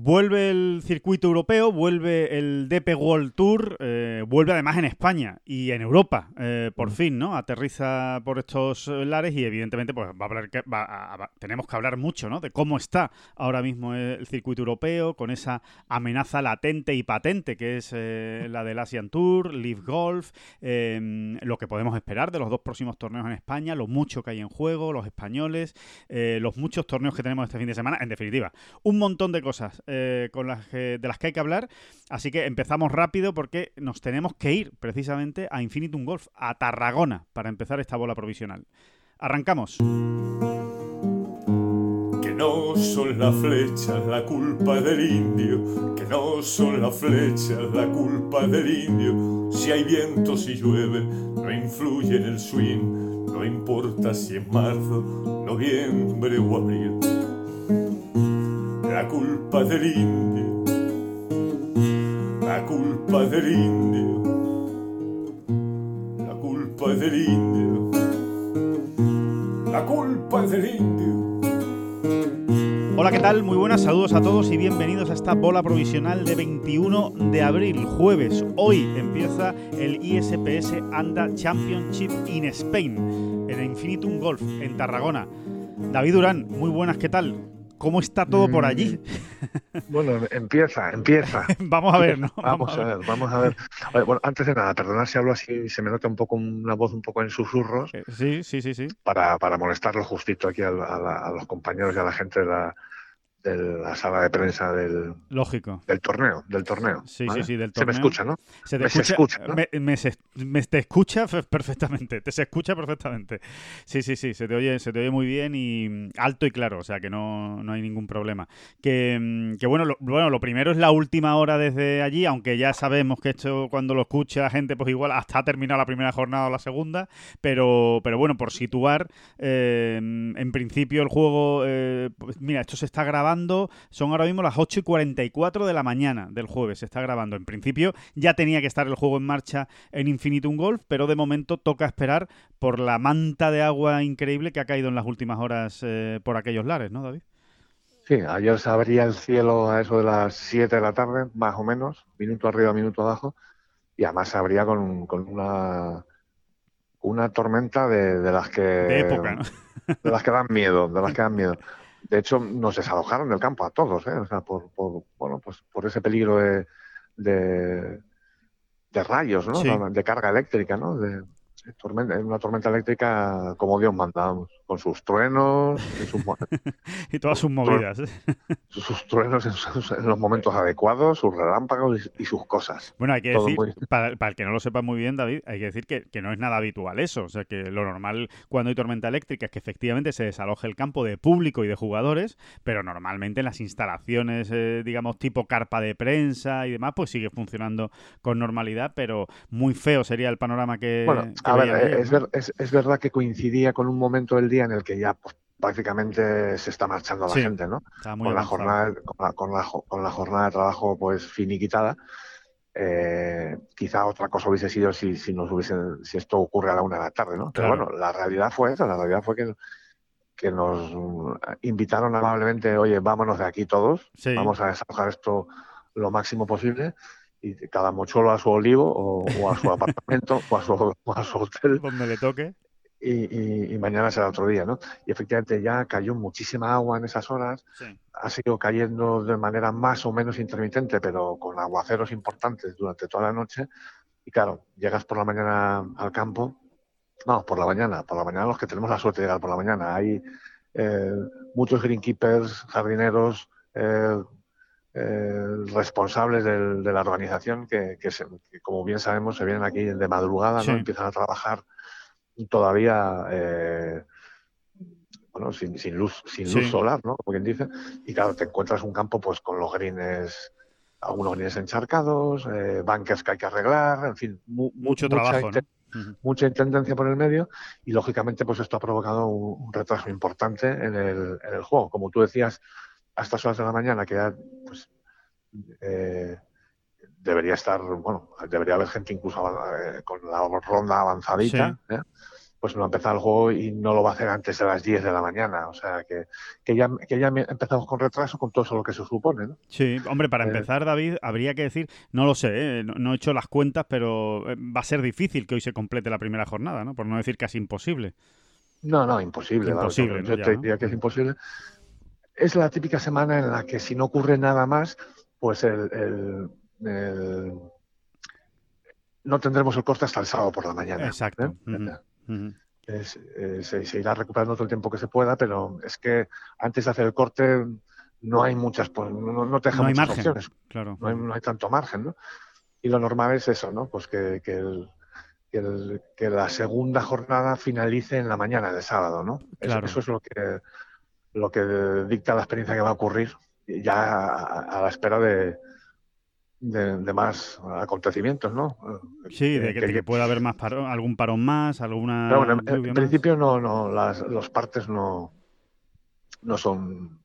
Vuelve el circuito europeo, vuelve el DP World Tour, eh, vuelve además en España y en Europa, eh, por fin, ¿no? Aterriza por estos lares y evidentemente pues va a hablar, va tenemos que hablar mucho, ¿no? De cómo está ahora mismo el circuito europeo con esa amenaza latente y patente que es eh, la del Asian Tour, Live Golf, em, lo que podemos esperar de los dos próximos torneos en España, lo mucho que hay en juego, los españoles, los muchos torneos que tenemos este fin de semana, en definitiva, un montón de cosas eh, con las de las que hay que hablar. Así que empezamos rápido porque nos tenemos que ir precisamente a Infinitum Golf, a Tarragona, para empezar esta bola provisional. Arrancamos. Que no son las flechas la culpa del indio, que no son las flechas la culpa del indio. Si hay viento, si llueve, no influye en el swing, no importa si es marzo, noviembre o abril la culpa del indio, la culpa del indio, la culpa del indio, la culpa del indio. Hola, ¿qué tal? Muy buenas, saludos a todos y bienvenidos a esta bola provisional de 21 de abril, jueves. Hoy empieza el ISPS Anda Championship in Spain, en Infinitum Golf, en Tarragona. David Durán, muy buenas, ¿qué tal? ¿Cómo está todo por allí? Mm, bueno, empieza, empieza. vamos a ver, ¿no? Vamos, a, ver. vamos a ver. bueno, antes de nada, perdonad si hablo así, se me nota un poco una voz un poco en susurros. Eh, sí, sí, sí, sí. Para, para molestarlo justito aquí a, a los compañeros y a la gente de la, de la sala de prensa del, Lógico. del torneo, del torneo. Sí, sí, sí, del torneo. Se me escucha, ¿no? Se te escucha, Me, te escucha perfectamente, te se escucha perfectamente. Sí, sí, sí, se te oye, se te oye muy bien y mm, alto y claro, o sea que no, no hay ningún problema. Que, mm, que bueno, lo, bueno, lo primero es la última hora desde allí, aunque ya sabemos que esto cuando lo escuche la gente, pues igual hasta ha terminado la primera jornada o la segunda, pero, pero bueno, por situar, eh, en principio el juego, eh, pues mira, esto se está grabando son ahora mismo las 8 y 44 de la mañana del jueves. Se está grabando. En principio ya tenía que estar el juego en marcha en Infinitum Golf, pero de momento toca esperar por la manta de agua increíble que ha caído en las últimas horas eh, por aquellos lares, ¿no, David? Sí, ayer se abría el cielo a eso de las 7 de la tarde, más o menos, minuto arriba, minuto abajo, y además se abría con, una una tormenta de, de las que de época, ¿no? de las que dan miedo, de las que dan miedo. De hecho, nos desalojaron del campo a todos, ¿eh? o sea, por, por, bueno, pues por ese peligro de, de, rayos, ¿no? De carga eléctrica, ¿no? De, una tormenta eléctrica como Dios manda, con sus truenos y, todas sus movidas. Sus, truenos en, los momentos adecuados, sus relámpagos y, sus cosas. Bueno, hay que decir, para, el que no lo sepa muy bien, David, hay que decir que, no es nada habitual eso. O sea, que lo normal cuando hay tormenta eléctrica es que efectivamente se desaloje el campo de público y de jugadores, pero normalmente en las instalaciones, eh, digamos, tipo carpa de prensa y demás, pues sigue funcionando con normalidad, pero muy feo sería el panorama que, es, verdad que coincidía con un momento del día en el que ya pues, prácticamente se está marchando la gente, ¿no? Con la, jornada, con, la, con, la, jornada de trabajo pues finiquitada. Eh, quizá otra cosa hubiese sido si, si nos hubiesen, si esto ocurre a la una de la tarde, ¿no? Pero bueno, la realidad fue esa, la realidad fue que, que nos invitaron amablemente, oye, vámonos de aquí todos, vamos a desalojar esto lo máximo posible y cada mocholo a su olivo o, a su apartamento o, a su, hotel. Donde le toque. Y, mañana será otro día, ¿no? Y efectivamente ya cayó muchísima agua en esas horas, ha sido cayendo de manera más o menos intermitente, pero con aguaceros importantes durante toda la noche. Y claro, llegas por la mañana al campo, no, por la mañana, por la mañana los que tenemos la suerte de llegar por la mañana. Hay eh, muchos greenkeepers, jardineros, eh, eh, responsables de la organización que, como bien sabemos, se vienen aquí de madrugada, ¿no? empiezan a trabajar todavía eh, bueno, sin, luz, sin luz solar, ¿no? Como quien dice. Y claro, te encuentras un campo pues con los greens, algunos greens encharcados, eh, bunkers que hay que arreglar, en fin, mucho trabajo. Mucha intendencia por el medio y lógicamente pues esto ha provocado un, retraso importante en el, en el juego. Como tú decías, a estas horas de la mañana, que ya, pues, eh, debería estar, bueno, debería haber gente incluso eh, con la ronda avanzadita, ¿eh? pues no ha empezado el juego y no lo va a hacer antes de las 10 de la mañana. O sea, que, que, ya, que ya empezamos con retraso con todo eso lo que se supone. ¿no? Sí, hombre, para empezar, David, habría que decir, no lo sé, no, no, he hecho las cuentas, pero va a ser difícil que hoy se complete la primera jornada, ¿no? Por no decir casi imposible. No, no, imposible. Imposible. Yo te diría que es imposible. Es la típica semana en la que si no ocurre nada más, pues el, no tendremos el corte hasta el sábado por la mañana. Exacto. ¿eh? se, irá recuperando todo el tiempo que se pueda, pero es que antes de hacer el corte no hay muchas, pues, no, te dejan muchas margen, opciones. Claro. No hay, no hay, tanto margen, ¿no? Y lo normal es eso, ¿no? Pues que, que el, que, la segunda jornada finalice en la mañana de sábado, ¿no? Claro. Eso, es lo que, lo que dicta la experiencia que va a ocurrir ya a, la espera de, de, más acontecimientos, ¿no? Sí, de que, pueda haber más algún parón más, alguna. Bueno, en, principio no, no, las, los partes no, no son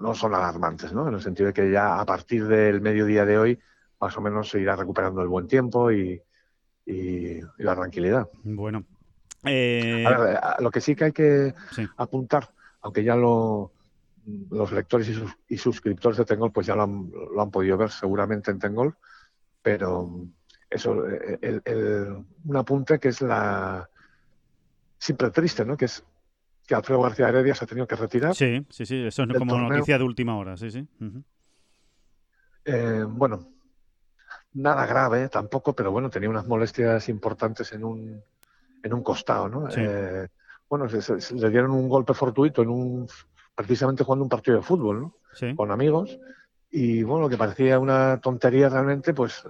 no son alarmantes, ¿no? En el sentido de que ya a partir del mediodía de hoy, más o menos se irá recuperando el buen tiempo y, y, la tranquilidad. Bueno. Eh... lo que sí que hay que apuntar, aunque ya lo, los lectores y, suscriptores de Tengol pues ya lo han, podido ver seguramente en Tengol, pero eso, el, un apunte que es la siempre triste, ¿no? Que es que Alfredo García Heredia se ha tenido que retirar. Sí, sí, sí, eso es como noticia de última hora, sí, sí. Eh, bueno, nada grave tampoco, pero bueno, tenía unas molestias importantes en un, en un costado, ¿no? Eh, bueno, se, le dieron un golpe fortuito en un precisamente jugando un partido de fútbol, ¿no? Con amigos. Y bueno, lo que parecía una tontería realmente, pues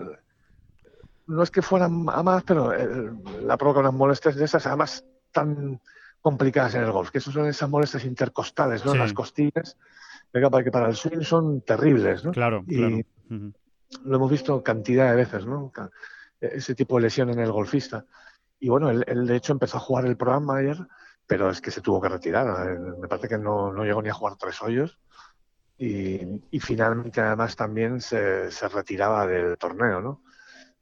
no es que fueran a más, pero eh, la provoca unas molestias de esas, además tan complicadas en el golf, que eso son esas molestias intercostales, ¿no? Las costillas, que para el swing son terribles, ¿no? Claro, y Lo hemos visto cantidad de veces, ¿no? Ese tipo de lesión en el golfista. Y bueno, él, él de hecho empezó a jugar el programa ayer pero es que se tuvo que retirar. Me parece que no, no llegó ni a jugar tres hoyos y, y finalmente además también se, se, retiraba del torneo, ¿no?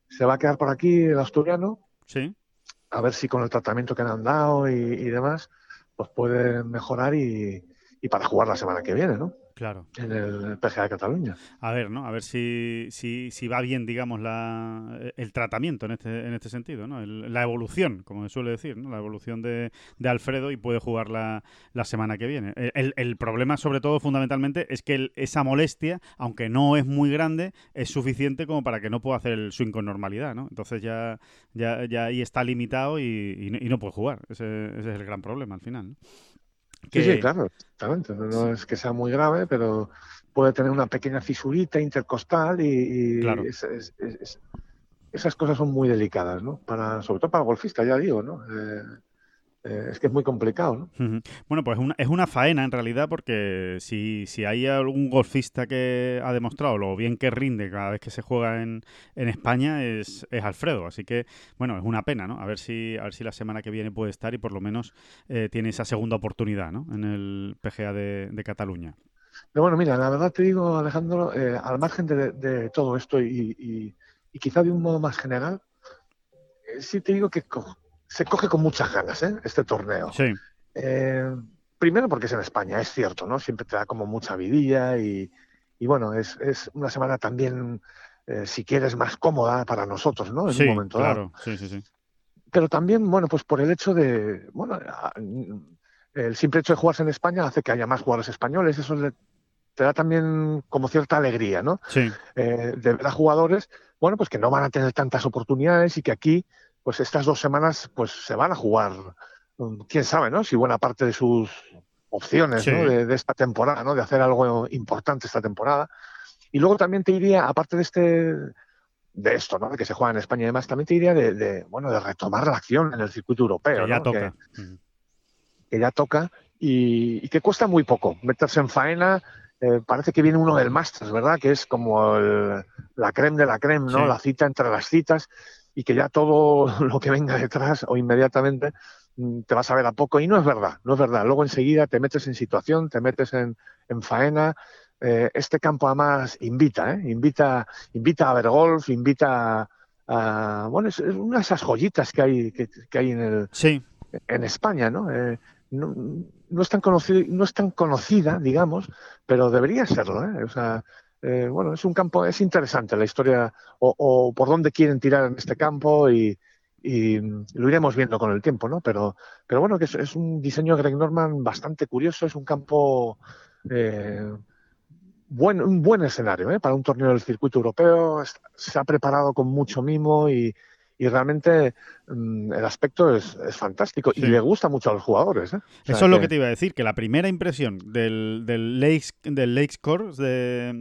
Se va a quedar por aquí el asturiano. Sí. A ver si con el tratamiento que le han dado y, y demás, pues puede mejorar y, y para jugar la semana que viene, ¿no? Claro. En el PGA de Cataluña. A ver, ¿no? A ver si, si, si va bien, digamos, la, el tratamiento en este, en este sentido, ¿no? la evolución, como se suele decir, ¿no? La evolución de, de Alfredo y puede jugar la, la semana que viene. El, el, problema, sobre todo, fundamentalmente, es que esa molestia, aunque no es muy grande, es suficiente como para que no pueda hacer el swing con normalidad, ¿no? Entonces ya, ya, ya ahí está limitado y, y, no puede jugar. Ese, ese es el gran problema al final, ¿no? Sí, sí, claro, exactamente. No, es que sea muy grave, pero puede tener una pequeña fisurita intercostal y, esas cosas son muy delicadas, ¿no? Para, sobre todo para el golfista, ya digo, ¿no? Eh, eh, es que es muy complicado, ¿no? Bueno, pues una, es una faena en realidad porque si, si hay algún golfista que ha demostrado lo bien que rinde cada vez que se juega en, en España es, es, Alfredo. Así que, bueno, es una pena, ¿no? A ver si, a ver si la semana que viene puede estar y por lo menos eh, tiene esa segunda oportunidad, ¿no? En el PGA de, de Cataluña. Pero bueno, mira, la verdad te digo, Alejandro, eh, al margen de, de, todo esto y, y, y, quizá de un modo más general, sí te digo que se coge con muchas ganas ¿eh? este torneo. Sí. Eh, primero porque es en España, es cierto, ¿no? Siempre te da como mucha vidilla y, y bueno, es, es, una semana también, eh, si quieres, más cómoda para nosotros, ¿no? En sí, un momento claro. dado. Sí, sí, sí. Pero también, bueno, pues por el hecho de, bueno, el simple hecho de jugarse en España hace que haya más jugadores españoles, eso le, te da también como cierta alegría, ¿no? Sí. Eh, de ver a jugadores, bueno, pues que no van a tener tantas oportunidades y que aquí pues estas dos semanas pues se van a jugar, mm, quién sabe, ¿no? Si buena parte de sus opciones Sí. ¿no? de, de esta temporada, ¿no? De hacer algo importante esta temporada. Y luego también te diría, aparte de este de esto, ¿no? De que se juega en España y demás, también te diría de, de, bueno, de retomar la acción en el circuito europeo, Que ya ¿no? toca. Que, Mm. que ya toca y, y que cuesta muy poco meterse en faena. eh, parece que viene uno del Masters, ¿verdad? Que es como el- la creme de la creme, ¿no? Sí. La cita entre las citas y que ya todo lo que venga detrás o inmediatamente mm, te vas a ver a poco. Y no es verdad, no es verdad. Luego enseguida te metes en situación, te metes en, en faena, este campo además invita, ¿eh? invita, invita a ver golf, invita a, bueno, es, una de esas joyitas que hay, que, hay en el, sí. en España, ¿no? no, no, es tan conocido, no es tan conocida, digamos, pero debería serlo, ¿eh? O sea, eh, bueno, es un campo, es interesante la historia o, por dónde quieren tirar en este campo y, lo iremos viendo con el tiempo, ¿no? Pero, pero bueno, que es, un diseño Greg Norman bastante curioso, es un campo eh, buen, un buen escenario ¿eh? para un torneo del circuito europeo, se ha preparado con mucho mimo y, y realmente mm, el aspecto es, fantástico y le gusta mucho a los jugadores. ¿eh? Eso es lo que te iba a decir, que la primera impresión del, del Lakes, del Lakes Core de,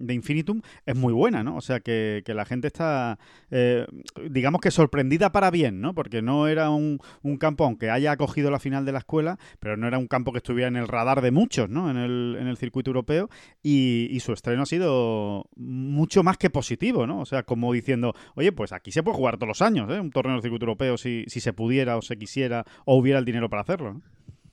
de, Infinitum es muy buena, ¿no? O sea, que, la gente está, eh, digamos que sorprendida para bien, ¿no? Porque no era un, campo, aunque haya acogido la final de la escuela, pero no era un campo que estuviera en el radar de muchos, ¿no? En el, en el circuito europeo y, y su estreno ha sido mucho más que positivo, ¿no? O sea, como diciendo, oye, pues aquí se puede jugar los años, ¿eh? un torneo del circuito europeo, si, si se pudiera o se quisiera o hubiera el dinero para hacerlo.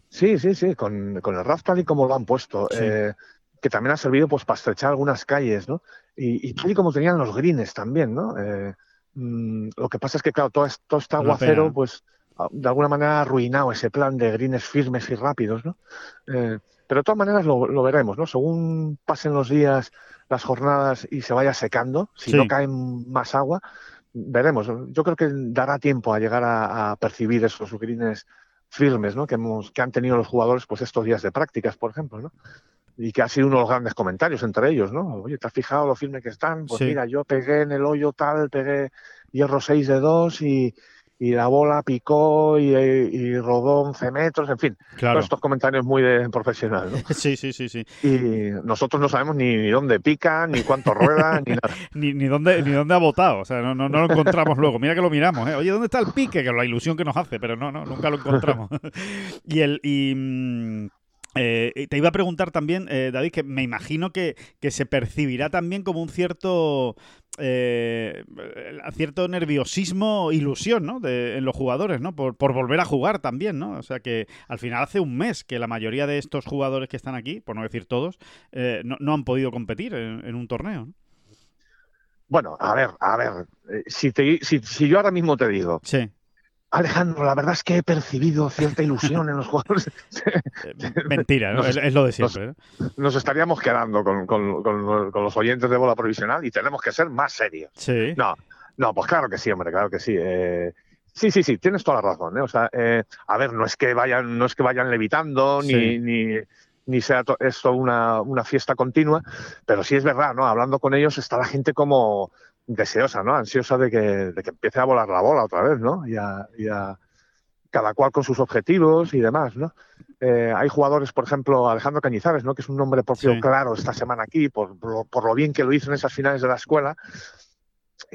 Sí, sí, sí, con, el RAF tal y como lo han puesto, eh, que también ha servido pues para estrechar algunas calles, ¿no? Y, tal y como tenían los greens también, ¿no? Eh, mm, lo que pasa es que, claro, todo, todo este aguacero, pues de alguna manera ha arruinado ese plan de greens firmes y rápidos, ¿no? Eh, pero de todas maneras lo, veremos, ¿no? Según pasen los días, las jornadas y se vaya secando, si no cae más agua, veremos. Yo creo que dará tiempo a llegar a, percibir esos greens firmes ¿no? que, hemos, que han tenido los jugadores pues estos días de prácticas, por ejemplo. ¿no? Y que ha sido uno de los grandes comentarios entre ellos. ¿no? Oye, ¿te has fijado lo firme que están? Pues mira, yo pegué en el hoyo tal, pegué hierro 6 de 2 y, y la bola picó y, rodó 11 metros, en fin. Claro. Todos estos comentarios muy de profesional. ¿no? Sí, sí, sí, sí. Y nosotros no sabemos ni, dónde pica, ni cuánto rueda, ni nada. ni, ni, dónde, ni dónde ha botado, o sea, no, no, no, lo encontramos luego. Mira que lo miramos, ¿eh? Oye, ¿dónde está el pique? Que es la ilusión que nos hace, pero no, no, nunca lo encontramos. y el... Y, mm, eh, te iba a preguntar también, eh, David, que me imagino que, se percibirá también como un cierto eh, cierto nerviosismo, ilusión, ¿no? en los jugadores, ¿no? Por, volver a jugar también, ¿no? O sea que al final hace un mes que la mayoría de estos jugadores que están aquí, por no decir todos, no, han podido competir en, un torneo. Bueno, a ver, a ver, si, si, si yo ahora mismo te digo sí. Alejandro, la verdad es que he percibido cierta ilusión en los jugadores. Mentira, ¿no? es, lo de siempre. Nos, estaríamos quedando con, los oyentes de bola provisional y tenemos que ser más serios. Sí. No, no, pues claro que sí, hombre, claro que sí. Eh, sí, sí, sí, tienes toda la razón. ¿eh? O sea, eh, a ver, no es que vayan, no es que vayan levitando ni, ni, ni, sea esto una, una fiesta continua, pero sí es verdad, ¿no? Hablando con ellos está la gente como deseosa, ¿no? Ansiosa de que, de que empiece a volar la bola otra vez, ¿no? Y a, y a cada cual con sus objetivos y demás, ¿no? Eh, hay jugadores, por ejemplo, Alejandro Cañizares, ¿no? Que es un nombre propio claro esta semana aquí, por, por, lo bien que lo hizo en esas finales de la escuela,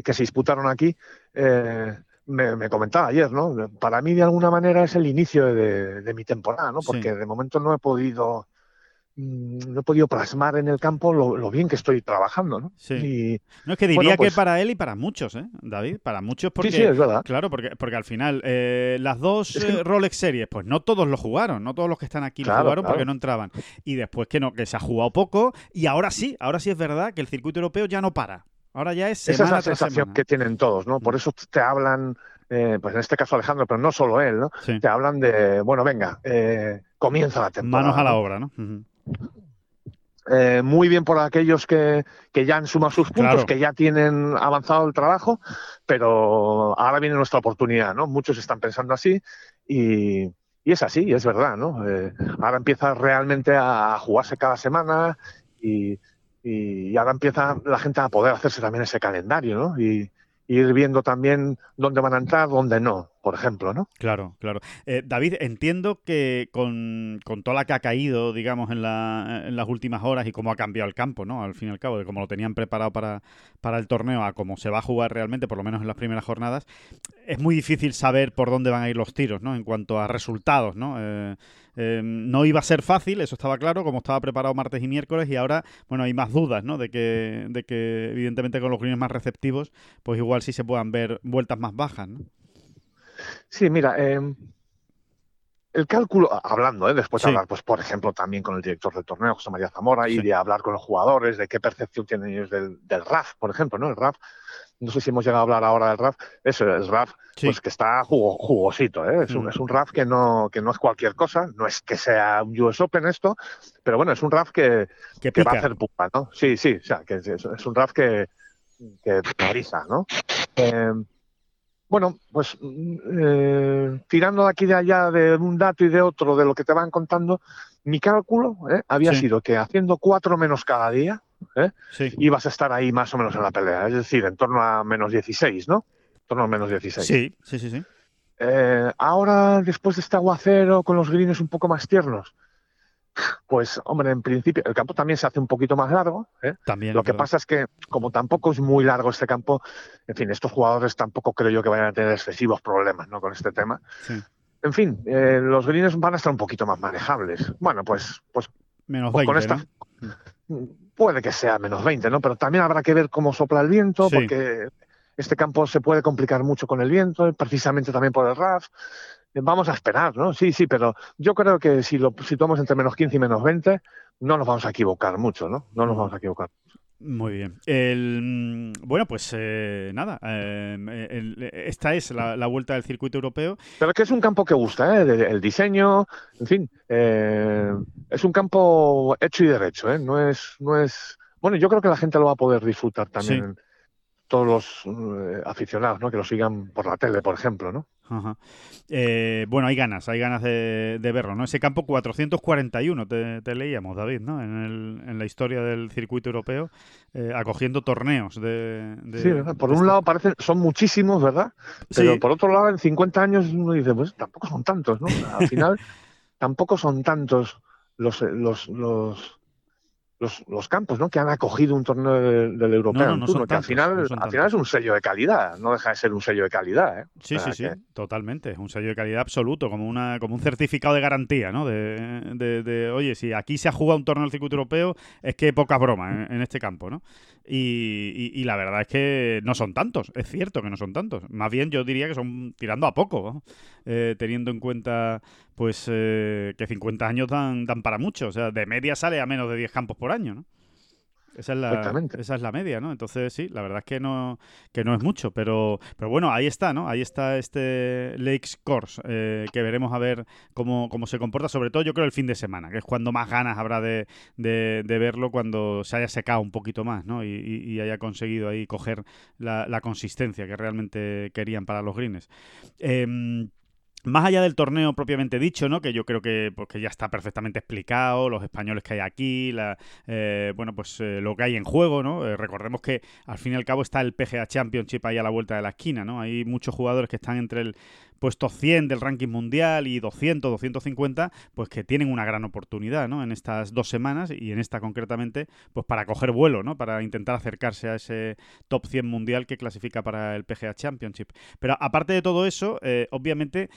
que se disputaron aquí. Eh, me, comentaba ayer, ¿no? Para mí, de alguna manera, es el inicio de, de mi temporada, ¿no? Porque de momento no he podido no he podido plasmar en el campo lo, bien que estoy trabajando, ¿no? Sí. no es que diría que pues para él y para muchos, ¿eh, David? Para muchos porque... Sí, sí, es verdad. Claro, porque, porque al final eh, las dos eh, Rolex Series, pues no todos lo jugaron, no todos los que están aquí lo jugaron porque no entraban. Y después que no, que se ha jugado poco y ahora sí, ahora sí es verdad que el circuito europeo ya no para. Ahora ya es semana Esa es la sensación que tienen todos, ¿no? Por mm. eso te hablan... pues en este caso Alejandro, pero no solo él, ¿no? Te hablan de, bueno, venga, comienza la temporada. Manos a la obra, ¿no? Eh, muy bien por aquellos que, ya han sumado sus puntos, que ya tienen avanzado el trabajo, pero ahora viene nuestra oportunidad, ¿no? Muchos están pensando así y, es así, es verdad, ¿no? Eh, ahora empieza realmente a jugarse cada semana y, y, ahora empieza la gente a poder hacerse también ese calendario, ¿no? Y, ir viendo también dónde van a entrar, dónde no, por ejemplo, ¿no? Claro, claro. Eh, David, entiendo que con, con, toda la que ha caído, digamos, en, la, en, las últimas horas y cómo ha cambiado el campo, ¿no? Al fin y al cabo, de cómo lo tenían preparado para, para el torneo a cómo se va a jugar realmente, por lo menos en las primeras jornadas, es muy difícil saber por dónde van a ir los tiros, ¿no? En cuanto a resultados, ¿no? Eh, eh, no iba a ser fácil, eso estaba claro, como estaba preparado martes y miércoles, y ahora, bueno, hay más dudas, ¿no? De que, de que evidentemente con los greens más receptivos, pues igual sí se puedan ver vueltas más bajas, ¿no? Sí, mira, em, el cálculo, hablando, ¿eh? después de hablar, pues por ejemplo, también con el director del torneo, José María Zamora, y de hablar con los jugadores, de qué percepción tienen ellos del, del RAF, por ejemplo, ¿no? El RAF, no sé si hemos llegado a hablar ahora del RAF, eso, el RAF, pues que está jugosito, ¿eh? es, un, mm. es un RAF que no, que no es cualquier cosa, no es que sea un US Open esto, pero bueno, es un RAF que, que, va a hacer pupa, ¿no? Sí, sí, o sea, que es, es un RAF que, que prioriza, ¿no? Eh, bueno, pues eh, tirando de aquí de allá de un dato y de otro de lo que te van contando, mi cálculo eh, había sido que haciendo cuatro menos cada día, eh, ibas a estar ahí más o menos en la pelea, es decir, en torno a menos 16, ¿no? En torno a menos 16. Sí, sí, sí, sí. ahora, después de este aguacero con los greens un poco más tiernos, pues, hombre, en principio, el campo también se hace un poquito más largo. ¿eh? También, Lo que pasa es que, como tampoco es muy largo este campo, en fin, estos jugadores tampoco creo yo que vayan a tener excesivos problemas ¿no? con este tema. En fin, eh, los greens van a estar un poquito más manejables. Bueno, pues, pues, menos pues con esta. Puede que sea menos 20, ¿no? Pero también habrá que ver cómo sopla el viento, porque este campo se puede complicar mucho con el viento, precisamente también por el RAF. Vamos a esperar, ¿no? Sí, sí, pero yo creo que si lo situamos entre menos 15 y menos 20, no nos vamos a equivocar mucho, ¿no? No nos vamos a equivocar. Muy bien. El, bueno, pues eh, nada, eh, esta es la, vuelta del circuito europeo. Pero que es un campo que gusta, ¿eh? el diseño, en fin, eh, es un campo hecho y derecho, ¿eh? No es, no es. Bueno, yo creo que la gente lo va a poder disfrutar también todos los eh, aficionados, ¿no? Que lo sigan por la tele, por ejemplo, ¿no? Eh, bueno, hay ganas, hay ganas de, verlo, ¿no? Ese campo 441, te, leíamos, David, ¿no? En, la historia del circuito europeo, eh, acogiendo torneos de... sí, por un lado parecen, son muchísimos, ¿verdad? Pero por otro lado, en 50 años uno dice, pues tampoco son tantos, ¿no? Al final, tampoco son tantos los, los, los los, los, campos ¿no? que han acogido un torneo del, europeo que al final, al final es un sello de calidad, no deja de ser un sello de calidad. ¿eh? Sí, sí, sí, totalmente, es un sello de calidad absoluto, como una como un certificado de garantía, ¿no? De, de, oye, si aquí se ha jugado un torneo del circuito europeo, es que poca broma en, este campo, ¿no? Y, y, la verdad es que no son tantos, es cierto que no son tantos, más bien yo diría que son tirando a poco, eh, teniendo en cuenta pues eh, que 50 años dan, dan para mucho. O sea, de media sale a menos de 10 campos por año, ¿no? Esa es, la, esa es la media, ¿no? Entonces, sí, la verdad es que no, que no es mucho, pero, pero bueno, ahí está, ¿no? Ahí está este Lakes Course, eh, que veremos a ver cómo, cómo se comporta, sobre todo yo creo el fin de semana, que es cuando más ganas habrá de, de, verlo, cuando se haya secado un poquito más, ¿no? Y, y, haya conseguido ahí coger la, la, consistencia que realmente querían para los greens. Eh, más allá del torneo propiamente dicho, ¿no? Que yo creo que, pues, ya está perfectamente explicado, los españoles que hay aquí, la, eh, bueno, pues eh, lo que hay en juego, ¿no? Eh, recordemos que al fin y al cabo está el PGA Championship ahí a la vuelta de la esquina, ¿no? Hay muchos jugadores que están entre el puesto 100 del ranking mundial y 200, 250, pues que tienen una gran oportunidad, ¿no? En estas dos semanas y en esta concretamente, pues para coger vuelo, ¿no? Para intentar acercarse a ese top 100 mundial que clasifica para el PGA Championship. Pero aparte de todo eso, obviamente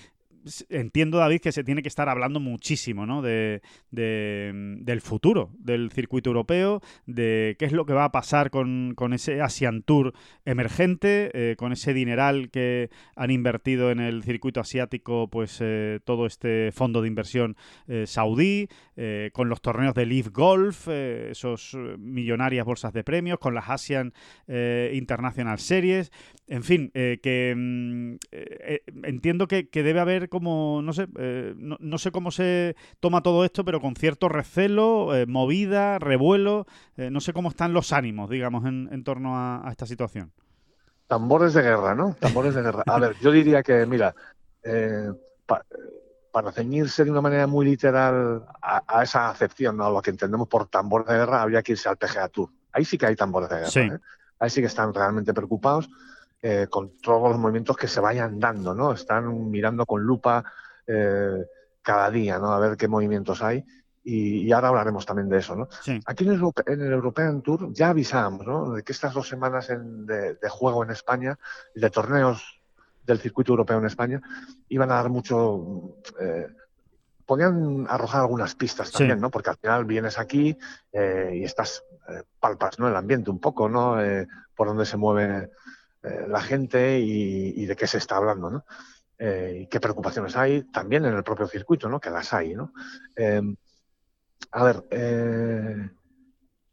entiendo, David, que se tiene que estar hablando muchísimo ¿no? de, del futuro del circuito europeo, de qué es lo que va a pasar con, ese Asian Tour emergente, eh, con ese dineral que han invertido en el circuito asiático, pues eh, todo este fondo de inversión eh, saudí, con los torneos de Leaf Golf, esos millonarias bolsas de premios, con las Asian International Series, en fin, que mm, entiendo que, que debe haber como, no sé, eh, no, sé cómo se toma todo esto, pero con cierto recelo, eh, movida, revuelo, eh, no sé cómo están los ánimos, digamos, en, torno a, esta situación. Tambores de guerra, ¿no? Tambores de guerra. A ver, yo diría que, mira, para ceñirse de una manera muy literal a, esa acepción, ¿no? a lo que entendemos por tambor de guerra, habría que irse al PGA Tour. Ahí sí que hay tambores de guerra. Ahí sí que están realmente preocupados eh, con todos los movimientos que se vayan dando, ¿no? Están mirando con lupa eh, cada día, ¿no? A ver qué movimientos hay. Y, ahora hablaremos también de eso, ¿no? Aquí en el, European Tour ya avisamos, ¿no? De que estas dos semanas de, juego en España, de torneos del circuito europeo en España, iban a dar mucho... Eh, podían arrojar algunas pistas también, ¿no? Porque al final vienes aquí y estás palpas, ¿no? El ambiente un poco, ¿no? por donde se mueve eh, la gente y, de qué se está hablando. ¿no? eh, qué preocupaciones hay también en el propio circuito, ¿no? Que las hay, ¿no? Em, a ver, eh,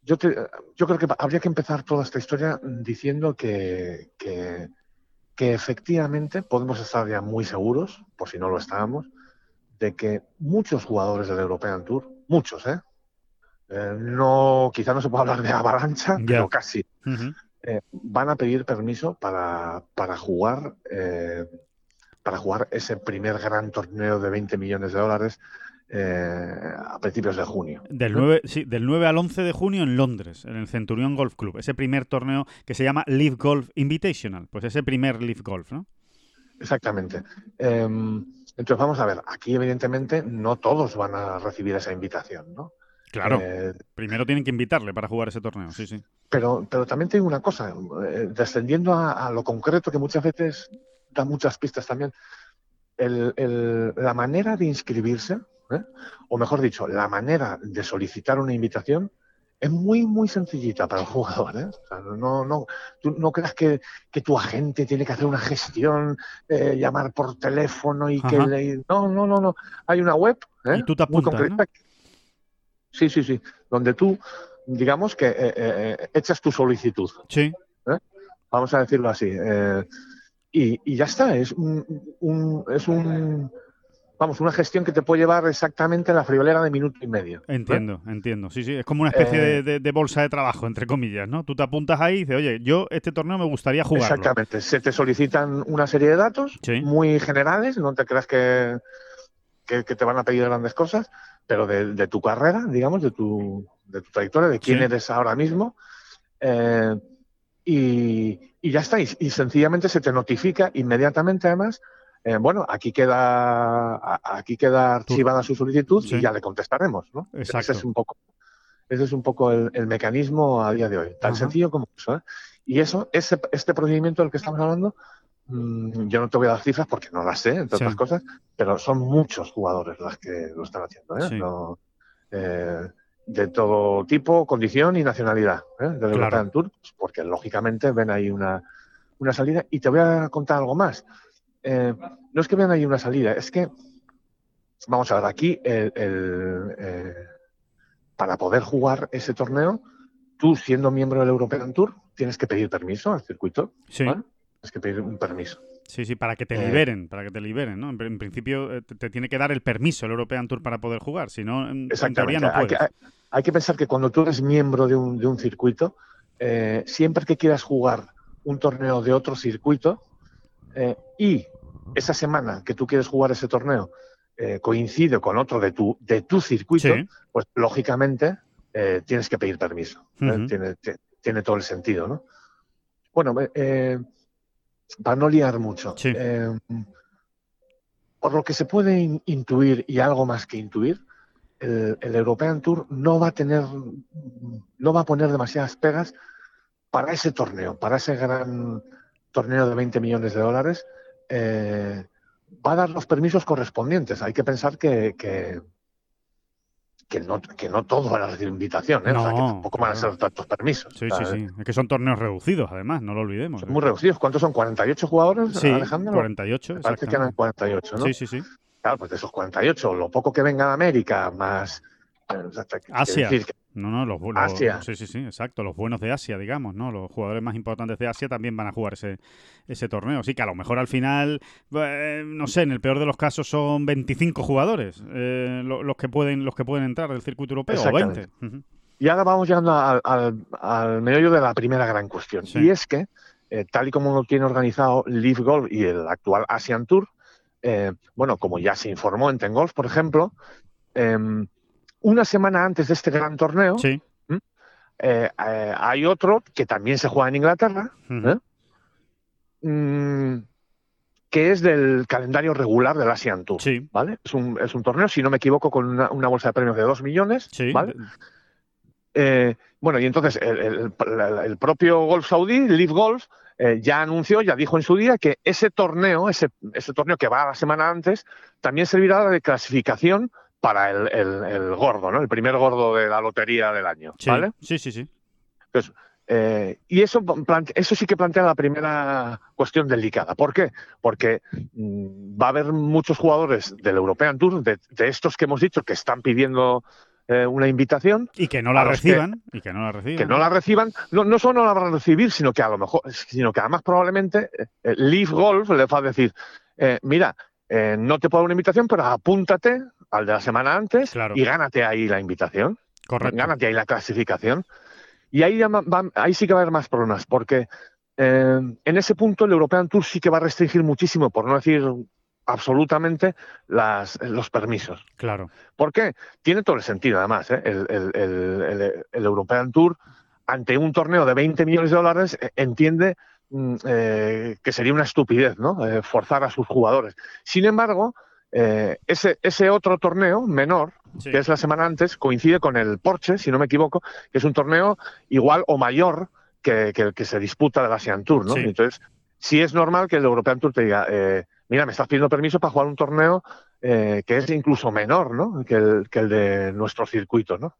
yo, yo creo que habría que empezar toda esta historia diciendo que, que, efectivamente podemos estar ya muy seguros, por si no lo estábamos, de que muchos jugadores del European Tour, muchos, ¿eh? eh no, quizá no se puede hablar de avalancha, pero casi. Van a pedir permiso para, para jugar para jugar ese primer gran torneo de 20 millones de dólares eh, a principios de junio. Del 9, sí, del 9 al 11 de junio en Londres, en el Centurion Golf Club. Ese primer torneo que se llama Live Golf Invitational. Pues ese primer Live Golf, ¿no? Exactamente. Em, entonces, vamos a ver, aquí evidentemente no todos van a recibir esa invitación, ¿no? Claro. Eh, primero tienen que invitarle para jugar ese torneo, sí, sí. Pero, pero también tengo una cosa, eh, descendiendo a, lo concreto que muchas veces da muchas pistas también. la manera de inscribirse, ¿eh? o mejor dicho, la manera de solicitar una invitación es muy, muy sencillita para el jugador. ¿eh? no, no, tú no creas que, tu agente tiene que hacer una gestión, eh, llamar por teléfono y que le... No, no, no, no. Hay una web ¿Y tú te apuntas, muy concreta. Sí, sí, sí. Donde tú, digamos que echas tu solicitud. Sí. Vamos a decirlo así y, ya está. Es un, es un vamos, una gestión que te puede llevar exactamente la friolera de minuto y medio. Entiendo, entiendo. Sí, sí, es como una especie de, eh, bolsa de trabajo, entre comillas, ¿no? Tú te apuntas ahí y dices, oye, yo este torneo me gustaría jugar. Exactamente. Se te solicitan una serie de datos muy generales, no te creas que, que, te van a pedir grandes cosas, pero de, tu carrera, digamos, de tu, de tu trayectoria, de quién eres ahora mismo. Eh, y, ya está. Y, sencillamente se te notifica inmediatamente, además, eh, bueno, aquí queda, aquí queda archivada su solicitud y ya le contestaremos, ¿no? Ese es un poco, ese es un poco el, mecanismo a día de hoy. Tan sencillo como eso. ¿eh? Y eso, ese, este procedimiento del que estamos hablando, yo no te voy a dar cifras porque no las sé, entre otras cosas, pero son muchos jugadores los que lo están haciendo. ¿eh? No, eh, de todo tipo, condición y nacionalidad ¿eh? del European Tour, pues, porque lógicamente ven ahí una, salida. Y te voy a contar algo más. Eh, no es que vean ahí una salida, es que, vamos a ver, aquí eh, para poder jugar ese torneo, tú siendo miembro del European Tour, tienes que pedir permiso al circuito. Sí. Tienes que pedir un permiso. Sí, sí, para que te eh. liberen, para que te liberen, ¿no? En, principio eh, te, tiene que dar el permiso el European Tour para poder jugar, si no, en, teoría no puedes. Hay que, pensar que cuando tú eres miembro de un, de un circuito, eh, siempre que quieras jugar un torneo de otro circuito y esa semana que tú quieres jugar ese torneo coincide con otro de tu, de tu circuito, pues lógicamente tienes que pedir permiso. tiene, tiene, todo el sentido, ¿no? Bueno, eh, para no liar mucho. Eh, por lo que se puede intuir y algo más que intuir, el, European Tour no va a tener, no va a poner demasiadas pegas para ese torneo, para ese gran torneo de 20 millones de dólares. Eh, va a dar los permisos correspondientes. Hay que pensar que, que no, que no todos van a recibir invitación, ¿eh? o sea, que tampoco van a ser tantos permisos. Sí, sí, sí. Es que son torneos reducidos, además, no lo olvidemos. Son muy reducidos. ¿Cuántos son? ¿48 jugadores, sí, Alejandro? 48, Me parece que eran 48, ¿no? Sí, sí, sí. Claro, pues de esos 48, lo poco que venga de América, más... Asia. No, no, los, Sí, sí, sí, exacto. Los buenos de Asia, digamos, ¿no? Los jugadores más importantes de Asia también van a jugar ese, ese torneo. Sí, que a lo mejor al final, eh, no sé, en el peor de los casos son 25 jugadores eh, los, que pueden, los que pueden entrar del circuito europeo, o 20. Y ahora vamos llegando al, meollo de la primera gran cuestión. Y es que, eh, tal y como lo tiene organizado Leaf Golf y el actual Asian Tour, bueno, como ya se informó en Ten Golf, por ejemplo, em, una semana antes de este gran torneo, eh, eh, hay otro que también se juega en Inglaterra, ¿eh? mm, que es del calendario regular del Asian Tour. ¿vale? Es, un, es un torneo, si no me equivoco, con una, bolsa de premios de 2 millones. ¿vale? bueno, y entonces el, propio Golf Saudí, Live Golf, ya anunció, ya dijo en su día que ese torneo, ese, ese torneo que va la semana antes, también servirá de clasificación para el, el, gordo, ¿no? El primer gordo de la lotería del año, ¿vale? Sí, sí, sí. Entonces, Eh, y eso, eso sí que plantea la primera cuestión delicada. ¿Por qué? Porque mm, va a haber muchos jugadores del European Tour, de, estos que hemos dicho, que están pidiendo eh, una invitación. Y que no la reciban. y que no la reciban. Que no la reciban. No, no solo no la van a recibir, sino que a lo mejor, sino que además probablemente eh, Leaf Golf le va a decir, mira, no te puedo dar una invitación, pero apúntate al de la semana antes y gánate ahí la invitación. Correcto. Gánate ahí la clasificación. Y ahí, ahí sí que va a haber más problemas, porque eh, en ese punto el European Tour sí que va a restringir muchísimo, por no decir absolutamente, las, los permisos. Claro. ¿Por qué? Tiene todo el sentido, además. ¿eh? El, European Tour, ante un torneo de 20 millones de dólares, eh, entiende mm, que sería una estupidez, ¿no? forzar a sus jugadores. Sin embargo, ese, ese otro torneo menor, que es la semana antes, coincide con el Porsche, si no me equivoco, que es un torneo igual o mayor que, el que se disputa del Asian Tour, ¿no? Entonces, sí es normal que el European Tour te diga, eh, mira, me estás pidiendo permiso para jugar un torneo eh, que es incluso menor, ¿no? Que el, que el de nuestro circuito, ¿no?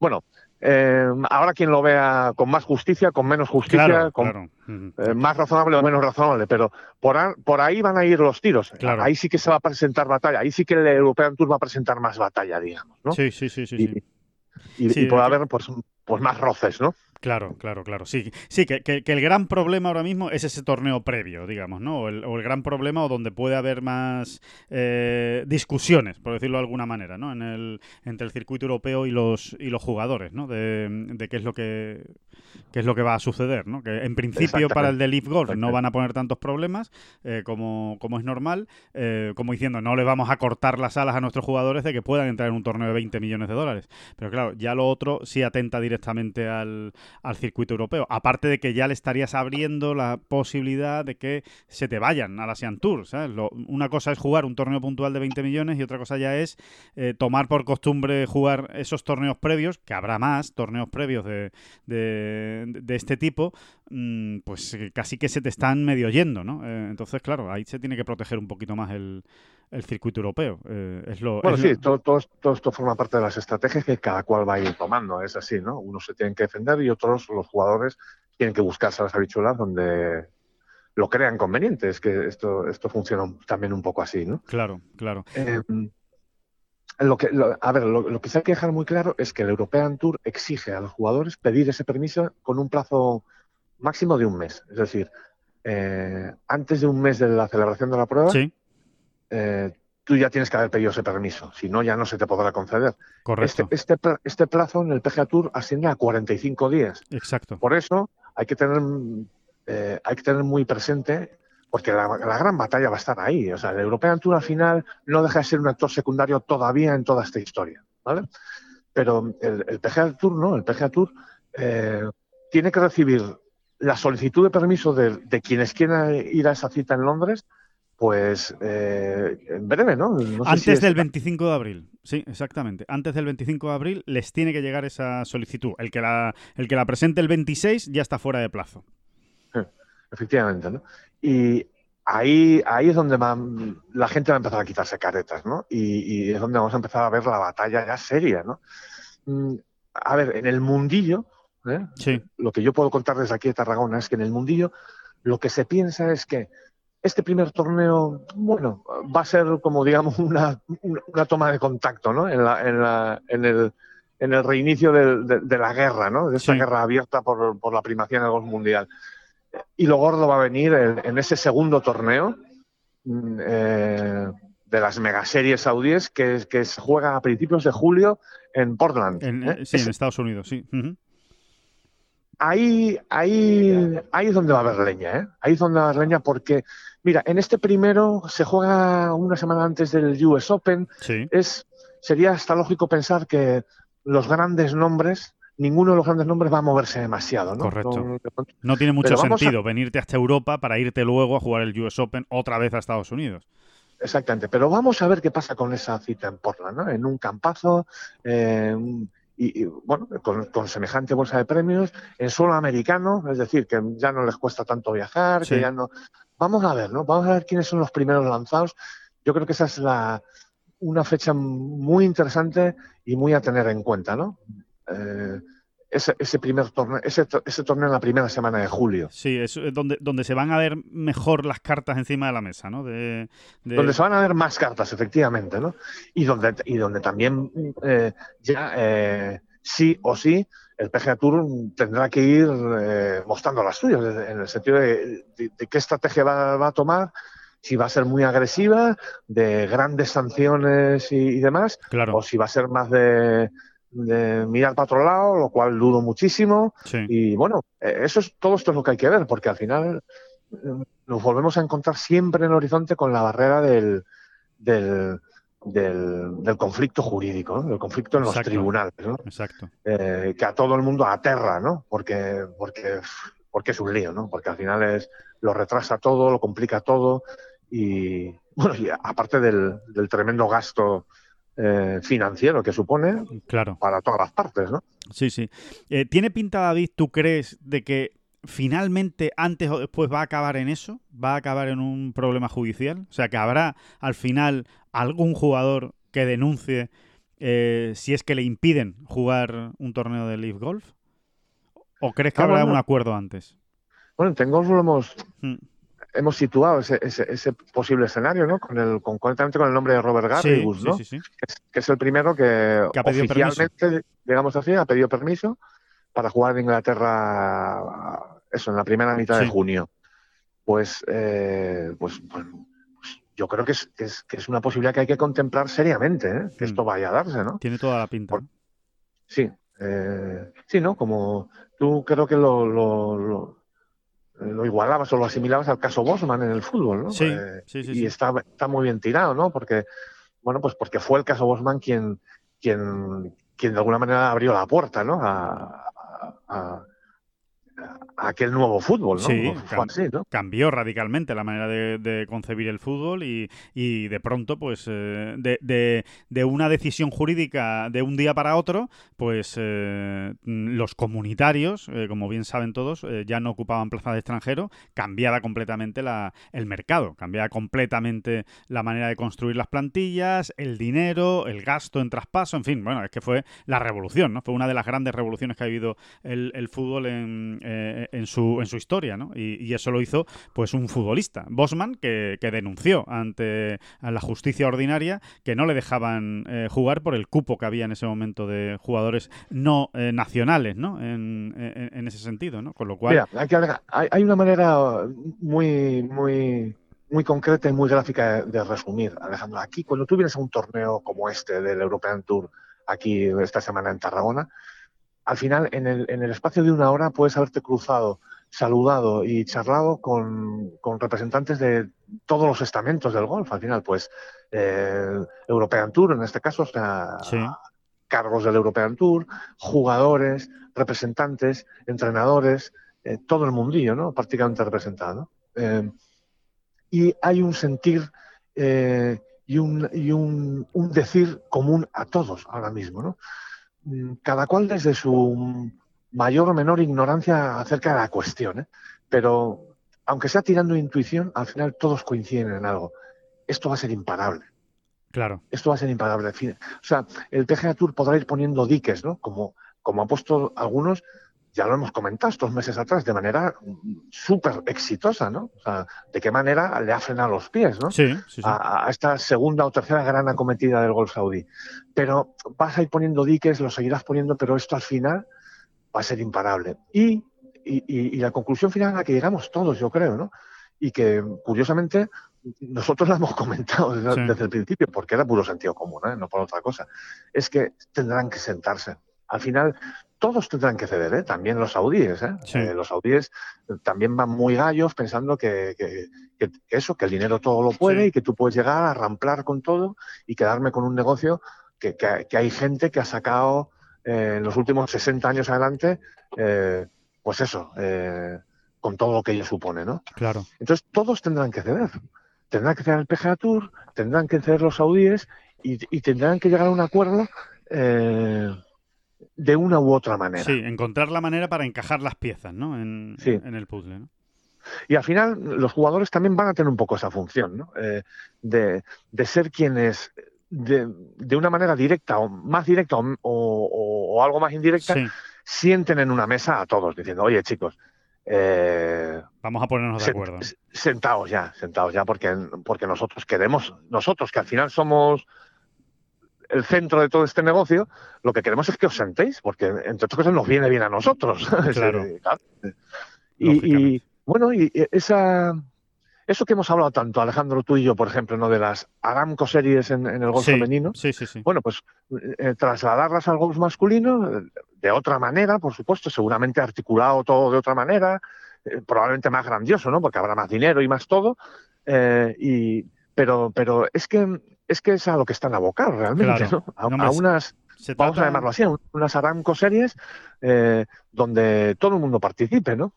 Bueno, eh, ahora quien lo vea con más justicia, con menos justicia, con eh, más razonable o menos razonable, pero por, por ahí van a ir los tiros. Ahí sí que se va a presentar batalla, ahí sí que el European Tour va a presentar más batalla, digamos, ¿no? Sí, sí, sí, sí. Y, puede haber pues, pues más roces, ¿no? Claro, claro, claro. Sí, sí que, que, el gran problema ahora mismo es ese torneo previo, digamos, ¿no? O el, gran problema o donde puede haber más eh, discusiones, por decirlo de alguna manera, ¿no? En el, entre el circuito europeo y los, y los jugadores, ¿no? De, de qué es lo que qué es lo que va a suceder, ¿no? Que en principio para el de Leaf Golf no van a poner tantos problemas eh, como, como es normal, eh, como diciendo, no le vamos a cortar las alas a nuestros jugadores de que puedan entrar en un torneo de 20 millones de dólares. Pero claro, ya lo otro sí atenta directamente al al circuito europeo. Aparte de que ya le estarías abriendo la posibilidad de que se te vayan a la Asian Tour. una cosa es jugar un torneo puntual de 20 millones y otra cosa ya es eh, tomar por costumbre jugar esos torneos previos, que habrá más torneos previos de, de, este tipo, mm, pues casi que se te están medio yendo, ¿no? Eh, entonces, claro, ahí se tiene que proteger un poquito más el, el circuito europeo. Eh, es lo, bueno, sí, Todo, todo, esto forma parte de las estrategias que cada cual va a ir tomando, es así, ¿no? Unos se tienen que defender y otros, los jugadores, tienen que buscarse las habichuelas donde lo crean conveniente. Es que esto, esto funciona también un poco así, ¿no? Claro, claro. Em, lo que, a ver, lo, que se hay que dejar muy claro es que el European Tour exige a los jugadores pedir ese permiso con un plazo máximo de un mes. Es decir, eh, antes de un mes de la celebración de la prueba, sí eh, tú ya tienes que haber pedido ese permiso, si no ya no se te podrá conceder. Correcto. Este, este, este plazo en el PGA Tour asciende a 45 días. Exacto. Por eso hay que tener, eh, hay que tener muy presente, porque la, gran batalla va a estar ahí. O sea, el European Tour al final no deja de ser un actor secundario todavía en toda esta historia, ¿vale? Pero el, PGA Tour no, el PGA Tour eh, tiene que recibir la solicitud de permiso de, de quienes quieran ir a esa cita en Londres pues eh, en breve, ¿no? Antes del 25 de abril, sí, exactamente. Antes del 25 de abril les tiene que llegar esa solicitud. El que la, el que la presente el 26 ya está fuera de plazo. Efectivamente, ¿no? Y ahí, ahí es donde la gente va a empezar a quitarse caretas, ¿no? Y, y, es donde vamos a empezar a ver la batalla ya seria, ¿no? Mm, a ver, en el mundillo, ¿eh? sí. lo que yo puedo contar desde aquí de Tarragona es que en el mundillo lo que se piensa es que este primer torneo, bueno, va a ser como, digamos, una, una toma de contacto, ¿no? En, la, en, la, en, el, en el reinicio de, de, la guerra, ¿no? De esta guerra abierta por, por, la primacía en el golf mundial. Y lo gordo va a venir en, ese segundo torneo mm, eh, de las megaseries saudíes que, que se juega a principios de julio en Portland. ¿eh? Sí, en Estados Unidos, sí. Ahí, ahí, ahí es donde va a haber leña, ¿eh? Ahí es donde va a haber leña porque Mira, en este primero se juega una semana antes del US Open. Es, sería hasta lógico pensar que los grandes nombres, ninguno de los grandes nombres va a moverse demasiado. ¿no? Correcto. No, tiene mucho sentido venirte hasta Europa para irte luego a jugar el US Open otra vez a Estados Unidos. Exactamente, pero vamos a ver qué pasa con esa cita en Portland, ¿no? En un campazo, eh, y, bueno, con, semejante bolsa de premios, en suelo americano, es decir, que ya no les cuesta tanto viajar, que ya no vamos a ver, ¿no? Vamos a ver quiénes son los primeros lanzados. Yo creo que esa es la, una fecha muy interesante y muy a tener en cuenta, ¿no? Eh, ese, primer torneo, ese, torneo en la primera semana de julio. Sí, es donde, donde se van a ver mejor las cartas encima de la mesa, ¿no? Donde se van a ver más cartas, efectivamente, ¿no? Y donde, y donde también eh, ya eh, sí o sí el PGA Tour tendrá que ir eh, mostrando las suyas, en el sentido de, qué estrategia va, a tomar, si va a ser muy agresiva, de grandes sanciones y, demás, o si va a ser más de, mirar para otro lado, lo cual dudo muchísimo. Y bueno, eh, eso es, todo esto es lo que hay que ver, porque al final eh, nos volvemos a encontrar siempre en el horizonte con la barrera del, del del, conflicto jurídico, del conflicto en los tribunales, ¿no? Exacto. Eh, que a todo el mundo aterra, ¿no? Porque, porque, porque es un lío, ¿no? Porque al final es, lo retrasa todo, lo complica todo y, bueno, y aparte del, tremendo gasto eh, financiero que supone claro. para todas las partes, ¿no? Sí, sí. Eh, ¿Tiene pinta, David, tú crees, de que finalmente antes o después va a acabar en eso, va a acabar en un problema judicial, o sea que habrá al final algún jugador que denuncie eh, si es que le impiden jugar un torneo de Leaf Golf, o crees que ah, habrá un acuerdo antes. Bueno, en Tengolf lo hemos hmm. hemos situado ese, ese, posible escenario, ¿no? Con el concretamente con el nombre de Robert Garribus, ¿no? que, es, el primero que, oficialmente, digamos así, ha pedido permiso para jugar en Inglaterra eso, en la primera mitad de junio. Pues, eh, pues, pues, yo creo que es, que es, que, es, una posibilidad que hay que contemplar seriamente, ¿eh? que esto mm. vaya a darse, ¿no? Tiene toda la pinta. sí, eh, sí, ¿no? Como tú creo que lo, lo, lo, igualabas o lo asimilabas al caso Bosman en el fútbol, ¿no? Sí, sí, sí. Y Está, está muy bien tirado, ¿no? Porque, bueno, pues porque fue el caso Bosman quien, quien, quien de alguna manera abrió la puerta, ¿no? a, a, aquel nuevo fútbol, ¿no? Sí, cambió radicalmente la manera de, concebir el fútbol y, de pronto, pues, eh, de, una decisión jurídica de un día para otro, pues eh, los comunitarios, eh, como bien saben todos, ya no ocupaban plaza de extranjero, cambiaba completamente la, el mercado, cambiaba completamente la manera de construir las plantillas, el dinero, el gasto en traspaso, en fin, bueno, es que fue la revolución, ¿no? Fue una de las grandes revoluciones que ha habido el, el fútbol en en su, en su historia, ¿no? Y, eso lo hizo pues un futbolista, Bosman, que, denunció ante la justicia ordinaria que no le dejaban eh, jugar por el cupo que había en ese momento de jugadores no eh, nacionales, ¿no? En, ese sentido, ¿no? Con lo cual... hay, una manera muy, muy muy concreta y muy gráfica de, resumir, Alejandro. Aquí, cuando tú vienes a un torneo como este del European Tour, aquí esta semana en Tarragona, al final, en el, en el espacio de una hora puedes haberte cruzado, saludado y charlado con, representantes de todos los estamentos del golf. Al final, pues, eh, European Tour, en este caso, o sea, cargos del European Tour, jugadores, representantes, entrenadores, eh, todo el mundillo, ¿no? Prácticamente representado. Eh, y hay un sentir y, un, y un, un decir común a todos ahora mismo, ¿no? Mm, cada cual desde su mayor o menor ignorancia acerca de la cuestión, ¿eh? pero aunque sea tirando intuición, al final todos coinciden en algo. Esto va a ser imparable. Claro. Esto va a ser imparable. O sea, el PGA Tour podrá ir poniendo diques, ¿no? Como, como han puesto algunos, ya lo hemos comentado estos meses atrás, de manera súper exitosa, ¿no? O sea, de qué manera le ha frenado los pies, ¿no? Sí, sí, sí. A, esta segunda o tercera gran acometida del Golf Saudí. Pero vas a ir poniendo diques, lo seguirás poniendo, pero esto al final va a ser imparable. Y, y, la conclusión final a la que llegamos todos, yo creo, ¿no? Y que, curiosamente, nosotros la hemos comentado desde, desde el principio, porque era puro sentido común, ¿eh? no por otra cosa, es que tendrán que sentarse. Al final, todos tendrán que ceder, ¿eh? también los saudíes. ¿eh? ¿eh? los saudíes también van muy gallos pensando que, eso, que el dinero todo lo puede y que tú puedes llegar a ramplar con todo y quedarme con un negocio que, hay gente que ha sacado eh, en los últimos 60 años adelante, eh, pues eso, con todo lo que ello supone. ¿no? Claro. Entonces todos tendrán que ceder. Tendrán que ceder el PGA Tour, tendrán que ceder los saudíes y, y tendrán que llegar a un acuerdo de una u otra manera. Sí, encontrar la manera para encajar las piezas, ¿no? En, en el puzzle, ¿no? Y al final los jugadores también van a tener un poco esa función, ¿no? Eh, de, de, ser quienes, de, de, una manera directa o más directa o, o, algo más indirecta, sienten en una mesa a todos diciendo, oye chicos, eh, vamos a ponernos de acuerdo. Sentados ya, sentados ya, porque, porque nosotros queremos, nosotros que al final somos el centro de todo este negocio, lo que queremos es que os sentéis, porque entre otras cosas nos viene bien a nosotros. Claro. y, bueno, y esa, eso que hemos hablado tanto, Alejandro, tú y yo, por ejemplo, ¿no? de las Aramco series en, el golf femenino, sí, sí, sí. bueno, pues eh, trasladarlas al golf masculino de otra manera, por supuesto, seguramente articulado todo de otra manera, eh, probablemente más grandioso, ¿no? Porque habrá más dinero y más todo. Eh, y, pero, pero es que es que es a lo que están abocados realmente, ¿no? A, unas, vamos a llamarlo así, unas Aramco series donde todo el mundo participe, ¿no?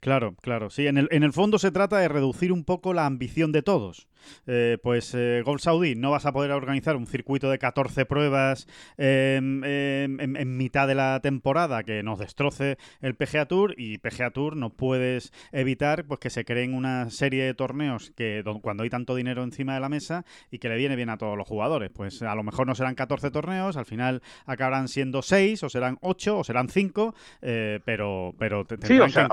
Claro, claro. Sí, en el, en el fondo se trata de reducir un poco la ambición de todos. Eh, pues eh, Golf Saudi no vas a poder organizar un circuito de 14 pruebas em, em, en, mitad de la temporada que nos destroce el PGA Tour y PGA Tour no puedes evitar pues que se creen una serie de torneos que cuando hay tanto dinero encima de la mesa y que le viene bien a todos los jugadores. Pues a lo mejor no serán 14 torneos, al final acabarán siendo 6 o serán 8 o serán 5, eh, pero, pero sí, o, sea,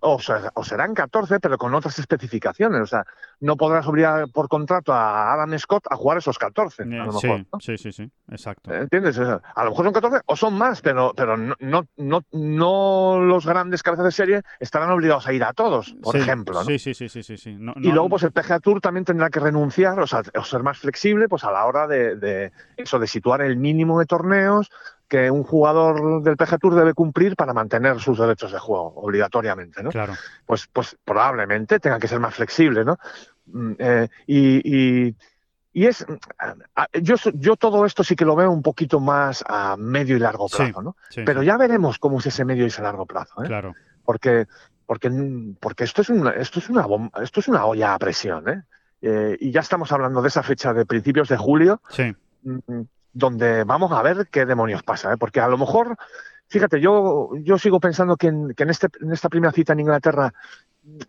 o, o, serán 14, pero con otras especificaciones. O sea, no podrás obligar por contrato a Adam Scott a jugar esos 14. A lo eh, mejor, sí, sí, sí, exacto. ¿Entiendes? A lo mejor son 14 o son más, pero, pero no, no, no, los grandes cabezas de serie estarán obligados a ir a todos, por ejemplo. Sí, sí, sí, sí, sí. sí. y luego, pues el PGA Tour también tendrá que renunciar, o sea, o ser más flexible, pues a la hora de, de eso, de situar el mínimo de torneos, que un jugador del PGA Tour debe cumplir para mantener sus derechos de juego, obligatoriamente, ¿no? Claro. Pues, pues probablemente tenga que ser más flexible, ¿no? Mm, eh, y, y, es. Yo, yo todo esto sí que lo veo un poquito más a medio y largo plazo, ¿no? Pero ya veremos cómo es ese medio y ese largo plazo, ¿eh? Claro. Porque, porque, porque esto, es una, esto, es una esto es una olla a presión, ¿eh? ¿eh? y ya estamos hablando de esa fecha de principios de julio. Sí. Mm, donde vamos a ver qué demonios pasa, ¿eh? porque a lo mejor, fíjate, yo, yo sigo pensando que, en, que en, este, en esta primera cita en Inglaterra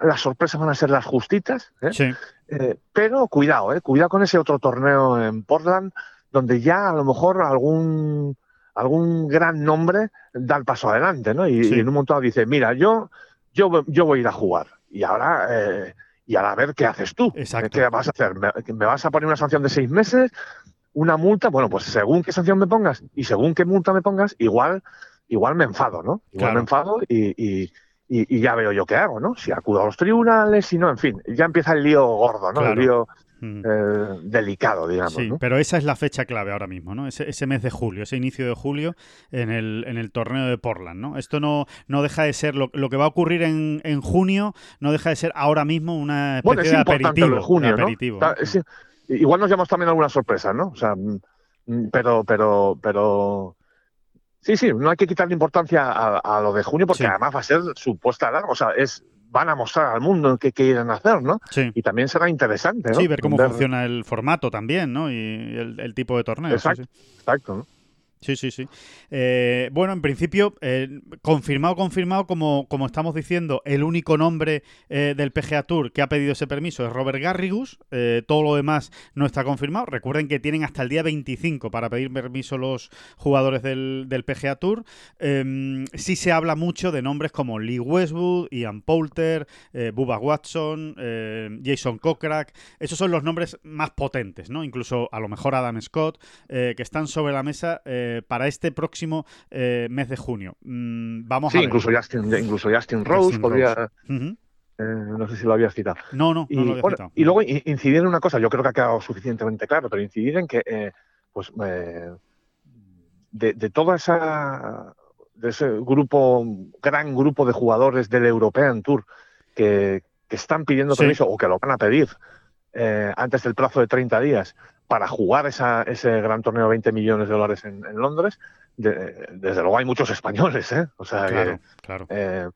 las sorpresas van a ser las justitas, ¿eh? Sí. Eh, pero cuidado, ¿eh? cuidado con ese otro torneo en Portland, donde ya a lo mejor algún, algún gran nombre da el paso adelante, ¿no? Y, en un momento dice, mira, yo, yo, yo voy a ir a jugar. Y ahora... Eh, y ahora a ver qué haces tú. Exacto. ¿Qué vas a hacer? ¿Me, ¿Me, vas a poner una sanción de seis meses? una multa, bueno, pues según qué sanción me pongas y según qué multa me pongas, igual, igual me enfado, ¿no? Igual me enfado y, ya veo yo qué hago, ¿no? Si acudo a los tribunales, si no, en fin, ya empieza el lío gordo, ¿no? El lío mm. eh, delicado, digamos. Sí, pero esa es la fecha clave ahora mismo, ¿no? Ese, ese, mes de julio, ese inicio de julio en el, en el torneo de Portland, ¿no? Esto no, no deja de ser lo, lo que va a ocurrir en, en, junio, no deja de ser ahora mismo una especie de aperitivo. junio, aperitivo. ¿no? igual nos llevamos también alguna sorpresa, ¿no? O sea, mm, pero, pero, pero. Sí, sí, no hay que quitarle importancia a, lo de junio porque además va a ser su puesta larga. O sea, es, van a mostrar al mundo qué quieren hacer, ¿no? Sí. Y también será interesante, ¿no? Sí, ver cómo funciona el formato también, ¿no? Y el, tipo de torneo. Exacto, exacto. ¿no? Sí, sí, sí. Eh, bueno, en principio, eh, confirmado, confirmado, como, como estamos diciendo, el único nombre eh, del PGA Tour que ha pedido ese permiso es Robert Garrigus. todo lo demás no está confirmado. Recuerden que tienen hasta el día 25 para pedir permiso los jugadores del, del PGA Tour. Em, sí se habla mucho de nombres como Lee Westwood, Ian Poulter, Bubba Watson, Jason Kokrak. Esos son los nombres más potentes, ¿no? Incluso a lo mejor Adam Scott, que están sobre la mesa para este próximo eh, mes de junio. Mm, vamos sí, a ver. incluso Justin, incluso Justin Rose podría. Eh, no sé si lo había citado. No, no, y, no lo había citado. Y luego incidir en una cosa, yo creo que ha quedado suficientemente claro, pero incidir en que, eh, pues, de, toda esa, de ese grupo, gran grupo de jugadores del European Tour que, están pidiendo permiso o que lo van a pedir antes del plazo de 30 días para jugar esa, ese gran torneo de 20 millones de dólares en, Londres, desde luego hay muchos españoles, ¿eh? O sea, claro, claro. Eh,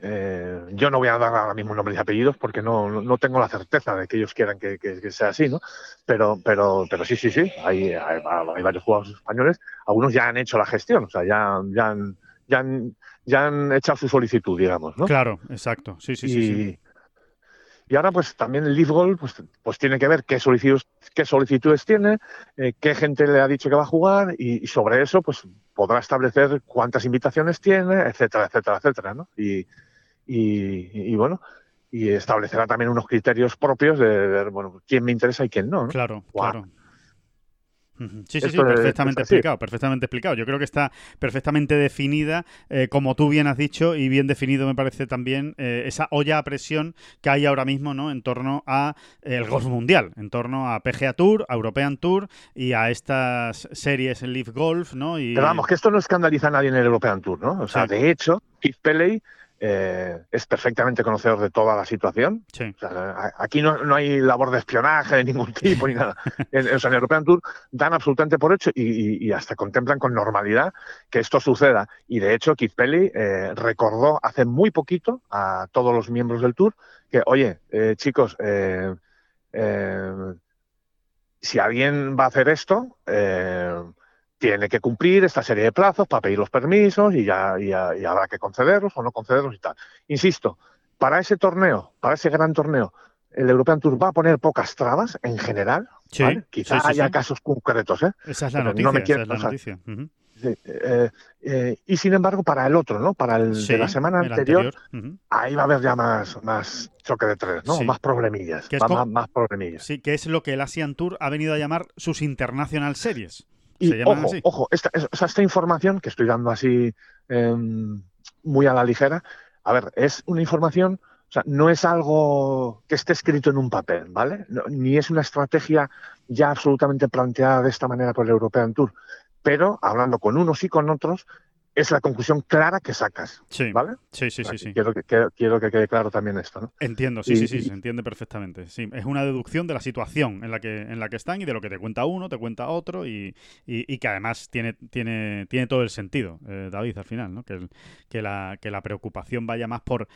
eh, yo no voy a dar ahora mismo nombres y apellidos porque no, no, tengo la certeza de que ellos quieran que, sea así, ¿no? Pero, pero, pero sí, sí, sí, hay, hay, varios jugadores españoles, algunos ya han hecho la gestión, o sea, ya, ya, han, ya, han, ya han echado su solicitud, digamos, ¿no? Claro, exacto, sí, sí, sí. Y ahora, pues también el Leaf Goal, pues, pues tiene que ver qué solicitudes, qué solicitudes tiene, eh, qué gente le ha dicho que va a jugar y, sobre eso, pues, podrá establecer cuántas invitaciones tiene, etcétera, etcétera, etcétera, ¿no? Y, y, bueno, y establecerá también unos criterios propios de ver, bueno, quién me interesa y quién no. Claro, claro. Sí, sí, sí, perfectamente explicado, perfectamente explicado. Yo creo que está perfectamente definida, eh, como tú bien has dicho, y bien definido me parece también eh, esa olla a presión que hay ahora mismo, ¿no? En torno a el golf mundial, en torno a PGA Tour, a European Tour y a estas series en Leaf Golf, ¿no? Y... Pero vamos, que esto no escandaliza a nadie en el European Tour, ¿no? O sea, de hecho, Keith Pelley eh, es perfectamente conocedor de toda la situación. aquí no, hay labor de espionaje de ningún tipo ni nada. en, o sea, en European Tour dan absolutamente por hecho y, hasta contemplan con normalidad que esto suceda. Y de hecho, Keith Pelly eh, recordó hace muy poquito a todos los miembros del Tour que, oye, eh, chicos, si alguien va a hacer esto, tiene que cumplir esta serie de plazos para pedir los permisos y ya, y, habrá que concederlos o no concederlos y tal. Insisto, para ese torneo, para ese gran torneo, el European Tour va a poner pocas trabas en general. Sí, Quizá haya casos concretos. ¿eh? Esa es la noticia. y sin embargo, para el otro, ¿no? Para el de la semana anterior, ahí va a haber ya más, más choque de tres, ¿no? Más problemillas. más, más, problemillas. Sí, que es lo que el Asian Tour ha venido a llamar sus International Series. Y ojo, ojo, esta, esta, información que estoy dando así em, muy a la ligera, a ver, es una información, o sea, no es algo que esté escrito en un papel, ¿vale? ni es una estrategia ya absolutamente planteada de esta manera por el European Tour, pero hablando con unos y con otros, es la conclusión clara que sacas. Sí. ¿Vale? Sí, sí, sí, sí. Quiero que, quiero que quede claro también esto, ¿no? Entiendo, sí, sí, sí, se entiende perfectamente. Sí, es una deducción de la situación en la que, en la que están y de lo que te cuenta uno, te cuenta otro y, y, que además tiene, tiene, tiene todo el sentido, eh, David, al final, ¿no? Que, que, la, que la preocupación vaya más por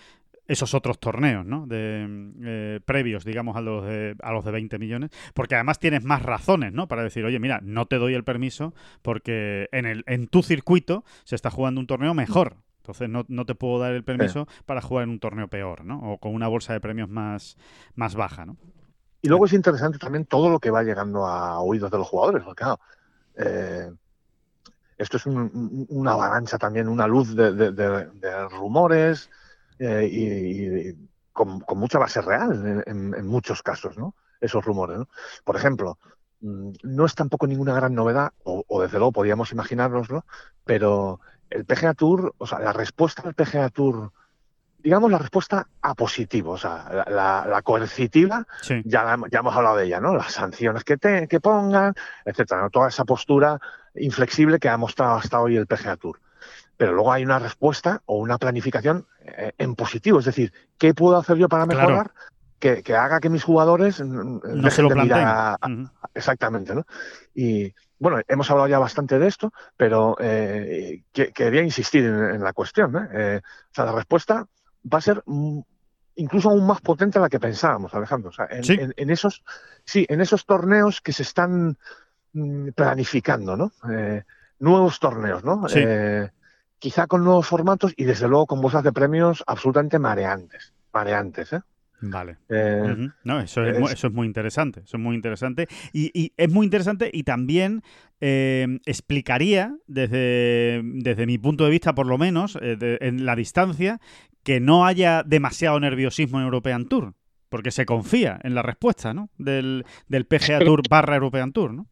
esos otros torneos, ¿no? De, eh, previos, digamos, a los, de, a los de 20 millones, porque además tienes más razones, ¿no? Para decir, oye, mira, no te doy el permiso porque en, el, en tu circuito se está jugando un torneo mejor. Entonces no, no te puedo dar el permiso para jugar en un torneo peor, ¿no? O con una bolsa de premios más, más baja, ¿no? Y luego es interesante también todo lo que va llegando a oídos de los jugadores, porque claro, eh, esto es una avalancha también, una luz de rumores, eh, y, con, mucha base real en, muchos casos, ¿no? Esos rumores, ¿no? Por ejemplo, mm, no es tampoco ninguna gran novedad, o, desde luego podíamos imaginárnoslo, pero el PGA Tour, o sea, la respuesta del PGA Tour, digamos la respuesta a positivo, o sea, la, coercitiva, ya, ya hemos hablado de ella, ¿no? Las sanciones que, te, que pongan, etcétera, toda esa postura inflexible que ha mostrado hasta hoy el PGA Tour pero luego hay una respuesta o una planificación eh, en positivo. Es decir, ¿qué puedo hacer yo para mejorar? Que, haga que mis jugadores no se lo planteen. exactamente, ¿no? Y bueno, hemos hablado ya bastante de esto, pero eh, quería insistir en, la cuestión. ¿eh? o sea, la respuesta va a ser incluso aún más potente de la que pensábamos, Alejandro. O sea, en, esos, sí, en esos torneos que se están mm, planificando, ¿no? nuevos torneos, ¿no? Quizá con nuevos formatos y desde luego con bolsas de premios absolutamente mareantes. Mareantes, ¿eh? Vale. Eh, no, eso es, eso es, muy interesante. Eso es muy interesante. Y, es muy interesante y también eh, explicaría, desde, desde mi punto de vista, por lo menos, eh, en la distancia, que no haya demasiado nerviosismo en European Tour. Porque se confía en la respuesta, ¿no? Del, del PGA Tour barra European Tour, ¿no?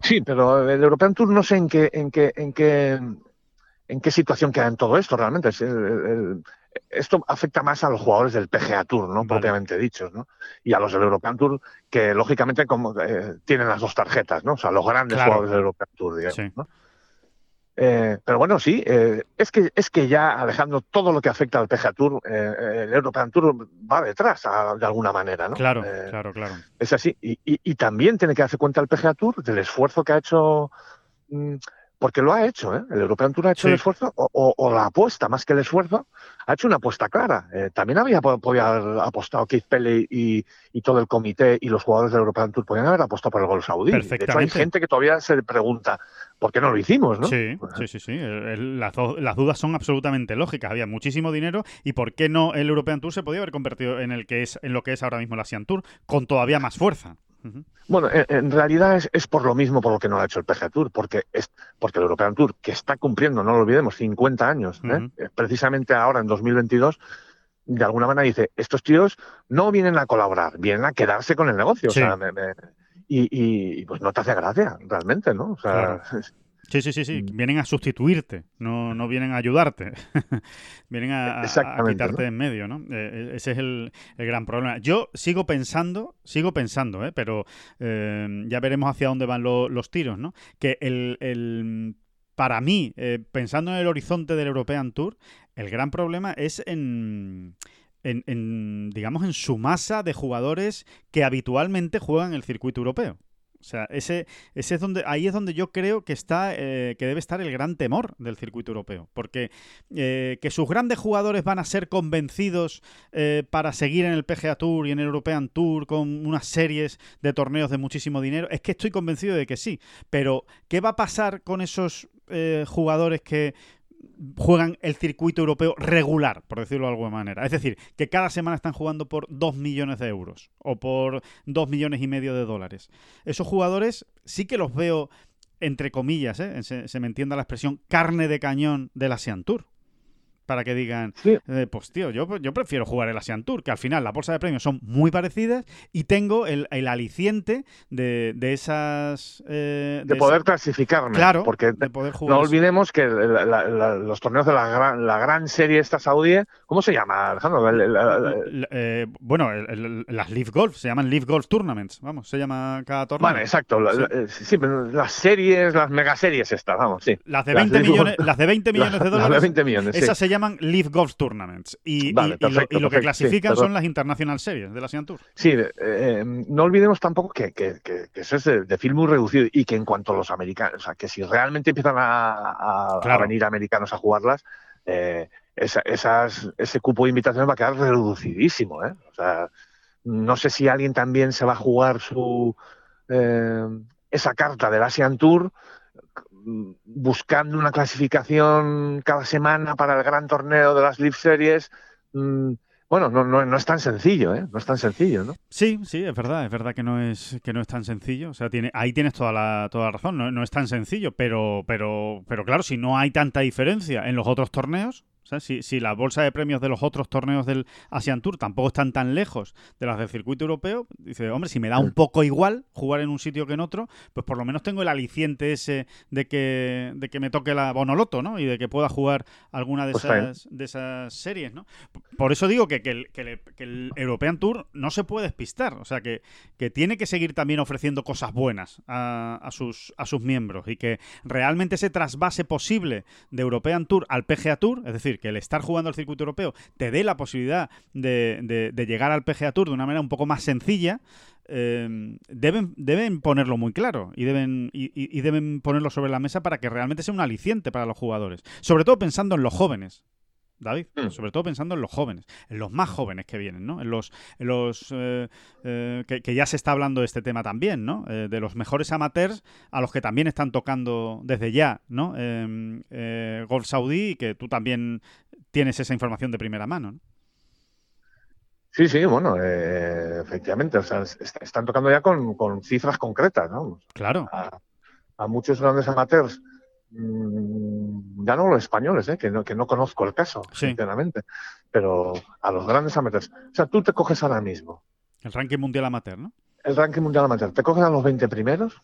Sí, pero el European Tour no sé en qué, en qué, en qué en qué situación queda en todo esto realmente. esto afecta más a los jugadores del PGA Tour, ¿no? Propiamente dichos, ¿no? Y a los del European Tour, que lógicamente como, eh, tienen las dos tarjetas, ¿no? O sea, los grandes jugadores del European Tour, digamos, ¿no? Eh, pero bueno, sí, eh, es, que, es que ya, Alejandro, todo lo que afecta al PGA Tour, el European Tour va detrás de alguna manera, ¿no? Claro, claro, claro. Es así. Y, y, también tiene que darse cuenta el PGA Tour del esfuerzo que ha hecho mm, porque lo ha hecho, ¿eh? El European Tour ha hecho el esfuerzo, o, la apuesta, más que el esfuerzo, ha hecho una apuesta clara. Eh, también había podido haber apostado Keith Pelley y, todo el comité y los jugadores del European Tour podían haber apostado por el gol saudí. De hecho, hay gente que todavía se pregunta, ¿por qué no lo hicimos, no? Sí, sí, sí. sí. las, las, dudas son absolutamente lógicas. Había muchísimo dinero y ¿por qué no el European Tour se podía haber convertido en, el que es, en lo que es ahora mismo el Asian Tour con todavía más fuerza? Bueno, en, realidad es, por lo mismo por lo que no lo ha hecho el PGA Tour, porque, es, porque el European Tour, que está cumpliendo, no lo olvidemos, 50 años, ¿eh? Eh, precisamente ahora en 2022, de alguna manera dice, estos tíos no vienen a colaborar, vienen a quedarse con el negocio. O sea, y, pues no te hace gracia, realmente, ¿no? O sea, Sí, sí, sí, sí. Mm. Vienen a sustituirte, no, no vienen a ayudarte. vienen a, quitarte en medio, ¿no? Eh, eh, ese es el, gran problema. Yo sigo pensando, sigo pensando, ¿eh? pero eh, ya veremos hacia dónde van los tiros, ¿no? Que el, para mí, pensando en el horizonte del European Tour, el gran problema es en, en, digamos, en su masa de jugadores que habitualmente juegan el circuito europeo. O sea, ese, ese es donde, ahí es donde yo creo que está, eh, que debe estar el gran temor del circuito europeo. Porque eh, que sus grandes jugadores van a ser convencidos eh, para seguir en el PGA Tour y en el European Tour con unas series de torneos de muchísimo dinero, es que estoy convencido de que sí. Pero, ¿qué va a pasar con esos jugadores que juegan el circuito europeo regular, por decirlo de alguna manera. Es decir, que cada semana están jugando por 2 millones de euros o por 2 millones y medio de dólares. Esos jugadores sí que los veo, entre comillas, ¿eh? se, se, me entienda la expresión, carne de cañón de la Sean Tour para que digan, eh, pues tío, yo, yo prefiero jugar el Asian Tour, que al final las bolsas de premios son muy parecidas y tengo el, aliciente de, esas... Eh, de, poder clasificarme. Claro, porque no olvidemos que los torneos de la gran, la gran serie esta saudí, ¿cómo se llama, Alejandro? Eh, bueno, las Leaf Golf, se llaman Leaf Golf Tournaments, vamos, se llama cada torneo. Vale, exacto, sí. las series, las megaseries estas, vamos, sí. Las de 20, millones, las de 20 millones de dólares. Las de 20 millones, esas se llaman llaman Leaf Golf Tournaments. Y, lo, que clasifican son las International Series de la Asian Tour. Sí, eh, eh, no olvidemos tampoco que, eso es de, film muy reducido y que en cuanto a los americanos, o sea, que si realmente empiezan a, venir americanos a jugarlas, eh, esas, ese cupo de invitaciones va a quedar reducidísimo. ¿eh? O sea, no sé si alguien también se va a jugar su esa carta del Asian Tour buscando una clasificación cada semana para el gran torneo de las Leaf Series, mm, bueno, no, no, no, es tan sencillo, ¿eh? No es tan sencillo, ¿no? Sí, sí, es verdad, es verdad que no es que no es tan sencillo. O sea, tiene, ahí tienes toda la, toda la razón, no, no es tan sencillo, pero, pero, pero claro, si no hay tanta diferencia en los otros torneos, si, si la bolsa de premios de los otros torneos del Asian Tour tampoco están tan lejos de las del circuito europeo, dice, hombre, si me da un poco igual jugar en un sitio que en otro, pues por lo menos tengo el aliciente ese de que, de que me toque la Bonoloto, ¿no? Y de que pueda jugar alguna de, pues esas, de esas series, ¿no? Por eso digo que, el, que, el, European Tour no se puede despistar, o sea, que, que tiene que seguir también ofreciendo cosas buenas a, a, sus, a sus miembros y que realmente ese trasvase posible de European Tour al PGA Tour, es decir, que el estar jugando al circuito europeo te dé la posibilidad de, llegar al PGA Tour de una manera un poco más sencilla, em, deben, deben ponerlo muy claro y deben, y, deben ponerlo sobre la mesa para que realmente sea un aliciente para los jugadores. Sobre todo pensando en los jóvenes. David, mm. sobre todo pensando en los jóvenes, en los más jóvenes que vienen, ¿no? En los, los eh, eh, que, ya se está hablando de este tema también, ¿no? Eh, de los mejores amateurs a los que también están tocando desde ya, ¿no? Em, Golf Saudí y que tú también tienes esa información de primera mano, ¿no? Sí, sí, bueno, efectivamente, o sea, están tocando ya con, cifras concretas, ¿no? Claro. a muchos grandes amateurs ya no los españoles, ¿eh? que, no, que no conozco el caso, sinceramente, pero a los grandes amateurs. O sea, tú te coges ahora mismo. El ranking mundial amateur, ¿no? El ranking mundial amateur. Te coges a los 20 primeros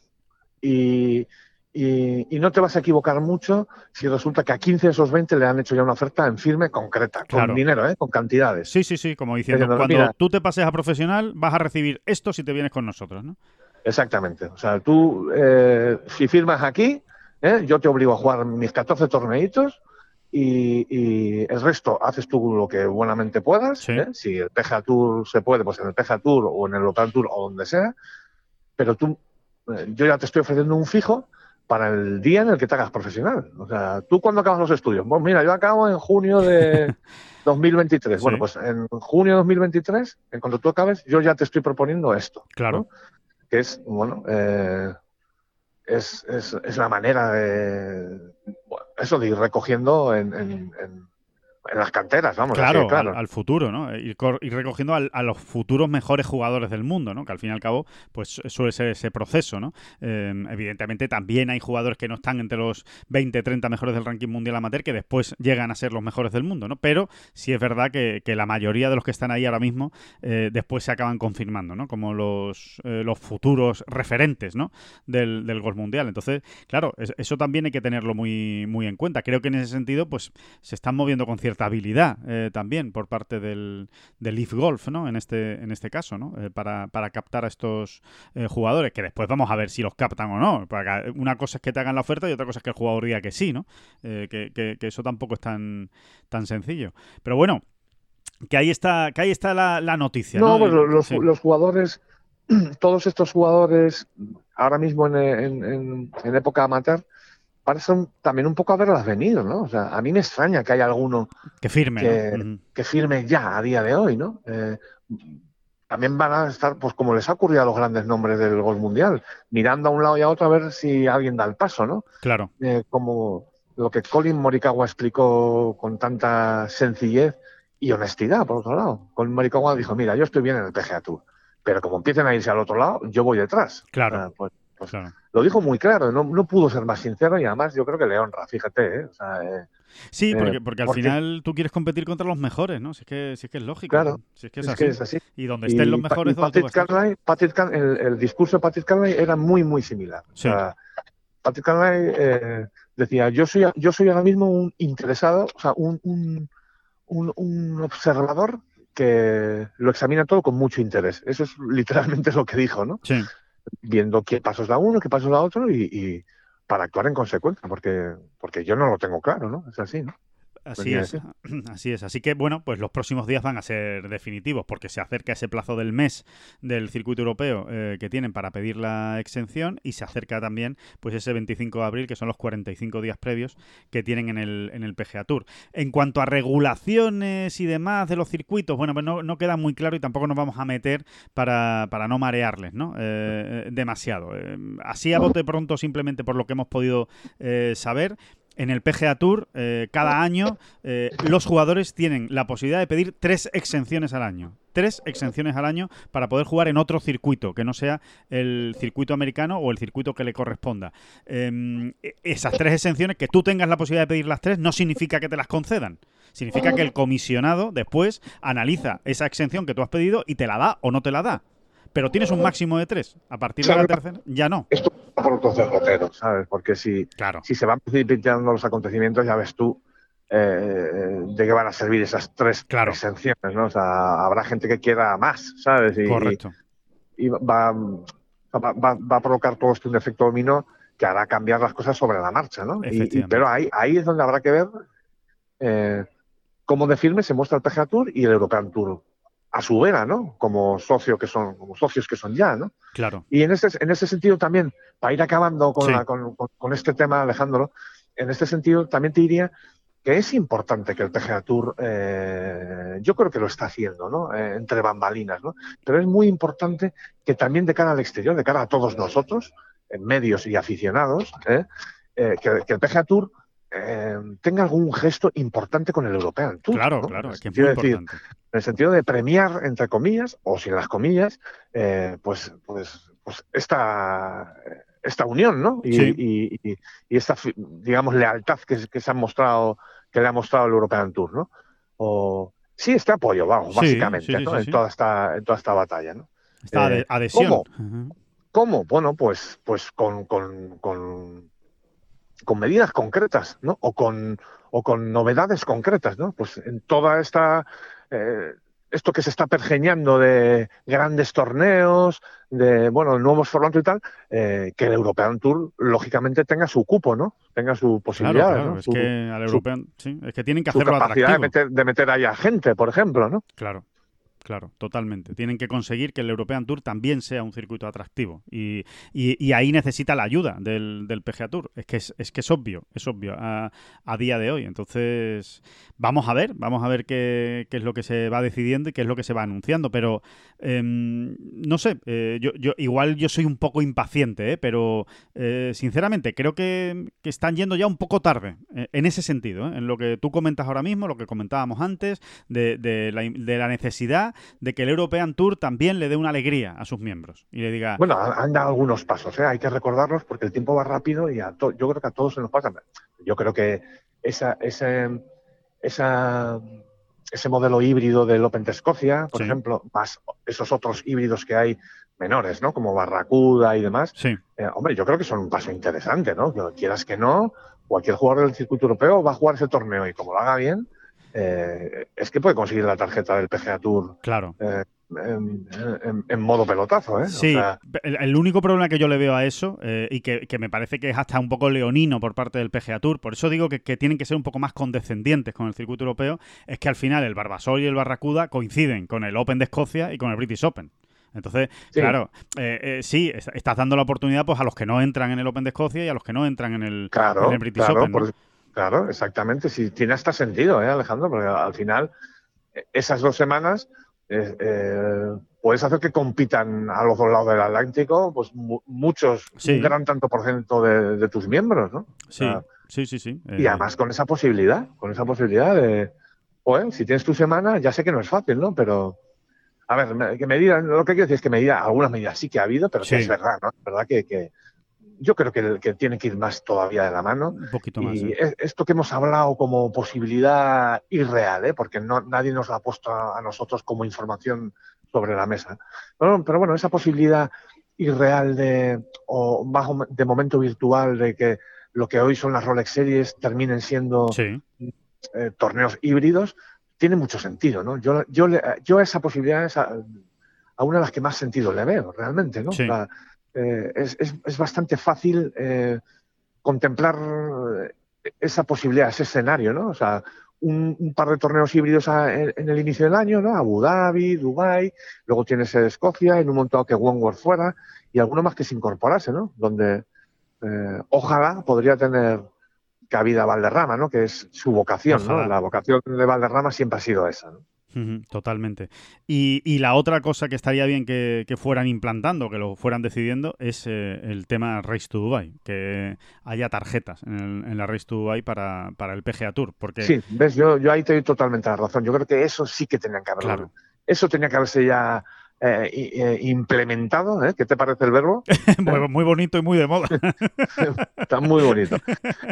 y, y, no te vas a equivocar mucho si resulta que a 15 de esos 20 le han hecho ya una oferta en firme concreta, con dinero, ¿eh? con cantidades. Sí, sí, sí, como diciendo, cuando tú te pases a profesional vas a recibir esto si te vienes con nosotros, ¿no? Exactamente. O sea, tú, eh, si firmas aquí, ¿eh? Yo te obligo a jugar mis 14 torneitos y, el resto haces tú lo que buenamente puedas. ¿eh? Si el PGA Tour se puede, pues en el PGA Tour o en el Local Tour o donde sea. Pero tú, eh, yo ya te estoy ofreciendo un fijo para el día en el que te hagas profesional. O sea, ¿tú cuándo acabas los estudios? Pues mira, yo acabo en junio de 2023. Bueno, pues en junio de 2023, en cuanto tú acabes, yo ya te estoy proponiendo esto. Claro. Que es, bueno, eh, es, es, es la manera de eso de ir recogiendo en, en las canteras, vamos. Claro, claro. Al, futuro, ¿no? Ir, recogiendo a los futuros mejores jugadores del mundo, ¿no? Que al fin y al cabo, pues suele ser ese proceso, ¿no? Em, evidentemente también hay jugadores que no están entre los 20, 30 mejores del ranking mundial amateur que después llegan a ser los mejores del mundo, ¿no? Pero sí es verdad que, la mayoría de los que están ahí ahora mismo eh, después se acaban confirmando, ¿no? Como los, eh, los futuros referentes, ¿no? Del, del golf mundial. Entonces, claro, eso también hay que tenerlo muy, muy en cuenta. Creo que en ese sentido, pues se están moviendo con cierta eh, también por parte del, del, Leaf Golf, ¿no? En este, en este caso, ¿no? Eh, para, para, captar a estos eh, jugadores, que después vamos a ver si los captan o no. Una cosa es que te hagan la oferta y otra cosa es que el jugador diga que sí, ¿no? Que, que, eso tampoco es tan, tan sencillo. Pero bueno, que ahí está, que ahí está la, noticia. No, pues los, los, jugadores, todos estos jugadores, ahora mismo en, en, en época amateur, parecen también un poco haberlas venido, ¿no? O sea, a mí me extraña que haya alguno que firme, que, firme ya a día de hoy, ¿no? Eh, también van a estar, pues como les ha ocurrido a los grandes nombres del gol mundial, mirando a un lado y a otro a ver si alguien da el paso, ¿no? Claro. Eh, como lo que Colin Morikawa explicó con tanta sencillez y honestidad, por otro lado. Colin Morikawa dijo, mira, yo estoy bien en el PGA Tour, pero como empiecen a irse al otro lado, yo voy detrás. Claro. pues, pues lo dijo muy claro, no, no, pudo ser más sincero y además yo creo que le honra, fíjate. ¿eh? O sea, eh, sí, eh, porque, porque al final tú quieres competir contra los mejores, ¿no? Si es que, si es, que es lógico. Claro. Si es que es, así. Y donde estén los mejores... Patrick Carney, Patrick el, el, discurso de Patrick Carney era muy, muy similar. O sea, Patrick Carney eh, decía, yo soy, yo soy ahora mismo un interesado, o sea, un, un, un, un observador que lo examina todo con mucho interés. Eso es literalmente lo que dijo, ¿no? Sí viendo qué pasos da uno, qué pasos da otro y, para actuar en consecuencia, porque, porque yo no lo tengo claro, ¿no? Es así, ¿no? Así es, así es. Así que bueno, pues los próximos días van a ser definitivos porque se acerca ese plazo del mes del circuito europeo eh, que tienen para pedir la exención y se acerca también pues ese 25 de abril que son los 45 días previos que tienen en el, en el PGA Tour. En cuanto a regulaciones y demás de los circuitos, bueno, pues no, queda muy claro y tampoco nos vamos a meter para, para no marearles, ¿no? Eh, demasiado. Eh, así a bote pronto simplemente por lo que hemos podido saber en el PGA Tour, eh, cada año, eh, los jugadores tienen la posibilidad de pedir tres exenciones al año. Tres exenciones al año para poder jugar en otro circuito, que no sea el circuito americano o el circuito que le corresponda. Em, e, esas tres exenciones, que tú tengas la posibilidad de pedir las tres, no significa que te las concedan. Significa que el comisionado después analiza esa exención que tú has pedido y te la da o no te la da pero tienes un máximo de tres. A partir de la tercera, ya no. Esto por otros derroteros, ¿sabes? Porque si, si se van precipitando los acontecimientos, ya ves tú eh, de qué van a servir esas tres exenciones, ¿no? O sea, habrá gente que quiera más, ¿sabes? Y, Correcto. Y, va, va, a provocar todo esto un efecto dominó que hará cambiar las cosas sobre la marcha, ¿no? pero ahí, ahí es donde habrá que ver eh, cómo de firme se muestra el PGA Tour y el European Tour a su vera, ¿no? Como socio que son, como socios que son ya, ¿no? Claro. Y en ese, en ese sentido también, para ir acabando con, con, este tema, Alejandro, en este sentido también te diría que es importante que el PGA Tour, eh, yo creo que lo está haciendo, ¿no? Eh, entre bambalinas, ¿no? Pero es muy importante que también de cara al exterior, de cara a todos nosotros, en medios y aficionados, ¿eh? que, que el PGA Tour eh, tenga algún gesto importante con el European Tour. Claro, claro, es que es muy decir, en el sentido de premiar, entre comillas, o sin las comillas, eh, pues, pues, pues esta, esta unión, ¿no? Y, esta, digamos, lealtad que, que, se ha mostrado, que le ha mostrado el European Tour, ¿no? O, sí, este apoyo, vamos, básicamente, En, toda esta, en toda esta batalla, ¿no? Esta eh, adhesión. ¿Cómo? ¿Cómo? Bueno, pues, pues con, con, con con medidas concretas, ¿no? O con, o con novedades concretas, ¿no? Pues en toda esta eh, esto que se está pergeñando de grandes torneos, de bueno, nuevos formatos y tal, eh, que el European Tour lógicamente tenga su cupo, ¿no? Tenga su posibilidad. Claro, Es que al European, sí, es que tienen que hacerlo capacidad De meter, de meter ahí a gente, por ejemplo, ¿no? Claro. Claro, totalmente. Tienen que conseguir que el European Tour también sea un circuito atractivo. Y, y, ahí necesita la ayuda del, del, PGA Tour. Es que es, es, que es obvio, es obvio a, a, día de hoy. Entonces, vamos a ver, vamos a ver qué, qué, es lo que se va decidiendo y qué es lo que se va anunciando. Pero, eh, no sé, eh, yo, yo, igual yo soy un poco impaciente, ¿eh? pero eh, sinceramente creo que, que, están yendo ya un poco tarde eh, en ese sentido, en lo que tú comentas ahora mismo, lo que comentábamos antes, de, de, la, de la necesidad de que el European Tour también le dé una alegría a sus miembros y le diga... Bueno, han dado algunos pasos, ¿eh? hay que recordarlos porque el tiempo va rápido y a yo creo que a todos se nos pasa. Yo creo que esa, ese, esa, ese modelo híbrido del Open de Escocia, por sí. ejemplo, más esos otros híbridos que hay menores, ¿no? Como Barracuda y demás. Sí. Eh, hombre, yo creo que son un paso interesante, ¿no? Que quieras que no, cualquier jugador del circuito europeo va a jugar ese torneo y como lo haga bien, eh, es que puede conseguir la tarjeta del PGA Tour. Claro. Eh, en, en, en, modo pelotazo, ¿eh? Sí, o sea... el, el, único problema que yo le veo a eso, eh, y que, que, me parece que es hasta un poco leonino por parte del PGA Tour, por eso digo que, que, tienen que ser un poco más condescendientes con el circuito europeo, es que al final el Barbasol y el Barracuda coinciden con el Open de Escocia y con el British Open. Entonces, sí. claro, eh, eh, sí, estás dando la oportunidad pues a los que no entran en el Open de Escocia y a los que no entran en el, claro, en el British claro, Open. ¿no? por, claro, exactamente. Sí, tiene hasta sentido, ¿eh, Alejandro? Porque al final, esas dos semanas eh, eh, puedes hacer que compitan a los dos lados del Atlántico, pues mu muchos, Sí. un gran tanto por ciento de, de tus miembros, ¿no? O Sí, sea, sí, sí, sí. y Eh, además con esa posibilidad, con esa posibilidad de, oye, si tienes tu semana, ya sé que no es fácil, ¿no? Pero, a ver, me- que medidas, lo que quiero decir es que medida, algunas medidas sí que ha habido, pero que Sí. es verdad, ¿no? Es verdad que, que yo creo que, que tiene que ir más todavía de la mano. un poquito más. Y es- esto que hemos hablado como posibilidad irreal, ¿eh? porque no, nadie nos la ha puesto a, a nosotros como información sobre la mesa. Pero, pero bueno, esa posibilidad irreal de, o más o me- de momento virtual de que lo que hoy son las Rolex Series terminen siendo Sí, eh, torneos híbridos, tiene mucho sentido, ¿no? Yo, yo, yo esa posibilidad es a, a una de las que más sentido le veo, realmente, ¿no? Sí. Sea, eh, es, es, es bastante fácil eh, contemplar eh, esa posibilidad, ese escenario, ¿no? O sea, un, un par de torneos híbridos a- en, en el inicio del año, ¿no? Abu Dhabi, Dubai, luego tienes eh, Escocia, en un momento dado que Wentworth fuera, y alguno más que se incorporase, ¿no? Donde eh, ojalá podría tener cabida Valderrama, ¿no? Que es su vocación, Ojalá. ¿no? La vocación de Valderrama siempre ha sido esa, ¿no? Totalmente. Y, y la otra cosa que estaría bien que, que fueran implantando, que lo fueran decidiendo, es eh, el tema Race to Dubai, que haya tarjetas en, el- en la Race to Dubai para, para el PGA Tour, porque Sí, ves, yo, yo ahí te doy totalmente la razón. Yo creo que eso sí que tenían que haberlo. Claro. Eso tenía que haberse ya eh, eh, implementado. ¿eh? ¿Qué te parece el verbo? muy, muy bonito y muy de moda. Está muy bonito.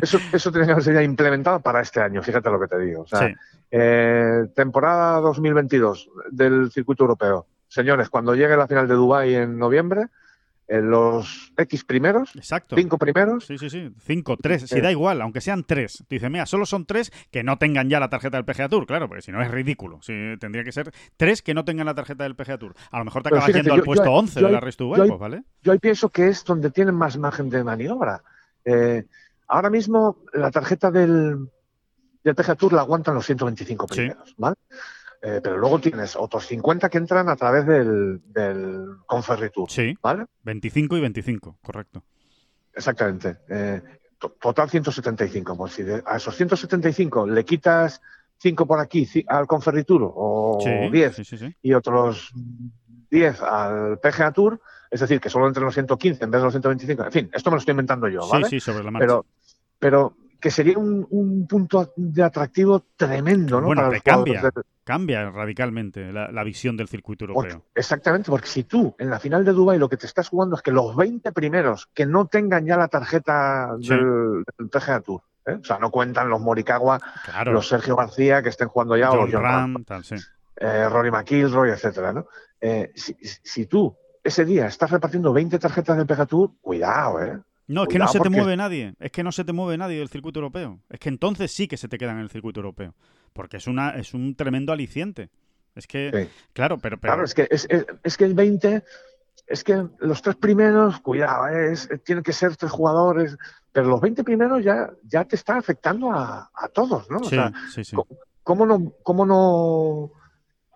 Eso, eso tenía que haberse ya implementado para este año, fíjate lo que te digo. O sea, Sí. eh, temporada 2022 del circuito europeo. Señores, cuando llegue la final de Dubái en noviembre, eh, los X primeros, Exacto. cinco primeros, Sí, sí, sí. Cinco, tres. Si Eh. da igual, aunque sean tres. Tú dices, mira, solo son tres que no tengan ya la tarjeta del PGA Tour. Claro, porque si no es ridículo. Sí, tendría que ser tres que no tengan la tarjeta del PGA Tour. A lo mejor te acabas fíjate, yendo al puesto yo- 11 yo de la Race to pues, ¿vale? yo ahí pienso que es donde tienen más margen de maniobra. Eh, ahora mismo la tarjeta del, del PGA Tour la aguantan los 125 Sí. primeros, ¿vale? Eh, pero luego tienes otros 50 que entran a través del, del Conferry Tour, Sí, ¿vale? 25 y 25, correcto. Exactamente. Eh, to- total 175. Pues si de- a esos 175 le quitas 5 por aquí al Conferry Tour o Sí, 10 sí, sí, y otros 10 al PGA Tour, es decir, que solo entre los 115 en vez de los 125. En fin, esto me lo estoy inventando yo, ¿vale? Sí, sí, sobre la marcha. pero, pero que sería un, un punto de atractivo tremendo, ¿no? Bueno, Para jugadores cambia. Cambia radicalmente la, la visión del circuito porque- europeo. exactamente, porque si tú en la final de Dubai lo que te estás jugando es que los 20 primeros que no tengan ya la tarjeta Sí. del, del PGA Tour, ¿eh? o sea, no cuentan los Morikawa, Claro. los Sergio García que estén jugando ya, o John los John Ram, Ram, tal, sí. eh, Rory McIlroy, etcétera, ¿no? Eh, si, si tú ese día estás repartiendo 20 tarjetas del PGA Tour, cuidado, ¿eh? No, es que no se te mueve nadie. Es que no se te mueve nadie del circuito europeo. Es que entonces sí que se te quedan en el circuito europeo. Porque es una es un tremendo aliciente. Es que, Sí. claro, pero, pero Claro, es que, es, es- es que el 20, es que los tres primeros, cuidado, ¿eh? es, tienen que ser tres jugadores, pero los 20 primeros ya, ya te está afectando a, a todos, ¿no? O sí, sea, sí, ¿cómo no, cómo no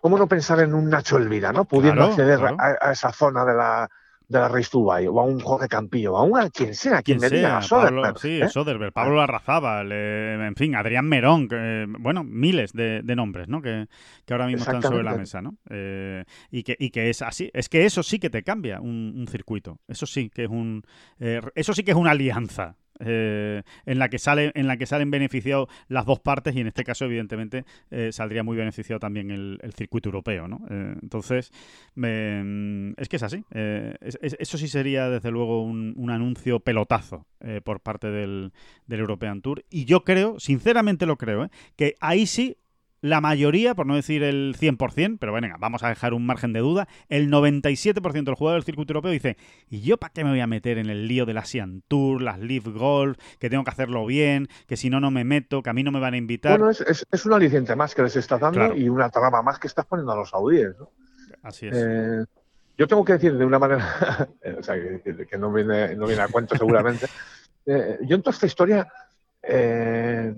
¿cómo no pensar en un Nacho Elvira, ¿no? Pudiendo acceder A, esa zona de la, de la Race to Buy, o a un Jorge Campillo, o a, un, quien sea, quien, me diga, Pablo, sí, ¿eh? Soderbergh, Pablo Larrazábal, en fin, Adrián Merón, bueno, miles de, nombres, ¿no? Que, ahora mismo están sobre la mesa, ¿no? Eh, y, que, y que es así, es que eso sí que te cambia un, circuito, eso sí que es un, eh, eso sí que es una alianza, eh, en la que sale, en la que salen beneficiados las dos partes y en este caso evidentemente eh, saldría muy beneficiado también el, circuito europeo ¿no? Eh, entonces es que es así eso sí sería desde luego un, anuncio pelotazo por parte del, del European Tour y yo creo sinceramente lo creo que ahí sí la mayoría, por no decir el 100%, pero bueno, vamos a dejar un margen de duda, el 97% del jugador del circuito europeo dice, ¿y yo para qué me voy a meter en el lío de la Sian Tour, las Leaf Golf, que tengo que hacerlo bien, que si no, no me meto, que a mí no me van a invitar? Bueno, es, es, un aliciente más que les estás dando y una trama más que estás poniendo a los saudíes, ¿no? Así es. Eh, yo tengo que decir de una manera, o sea, que, no, viene, no viene a cuento seguramente, eh, yo en toda esta historia... Eh,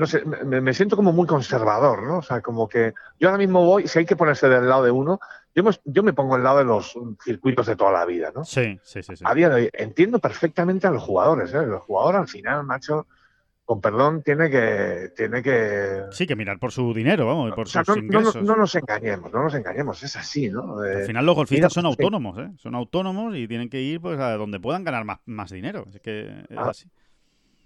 no sé, me, siento como muy conservador, ¿no? O sea, como que yo ahora mismo voy, si hay que ponerse del lado de uno, yo me, yo me pongo al lado de los circuitos de toda la vida, ¿no? Sí, sí, sí. A día de hoy entiendo perfectamente a los jugadores, ¿eh? El jugador al final, macho, con perdón, tiene que, tiene que... Sí, que mirar por su dinero, vamos, por sus no, ingresos. No, nos engañemos, no nos engañemos, es así, ¿no? al final los golfistas son autónomos, ¿eh? Son autónomos y tienen que ir pues a donde puedan ganar más, más dinero, es que es ah, así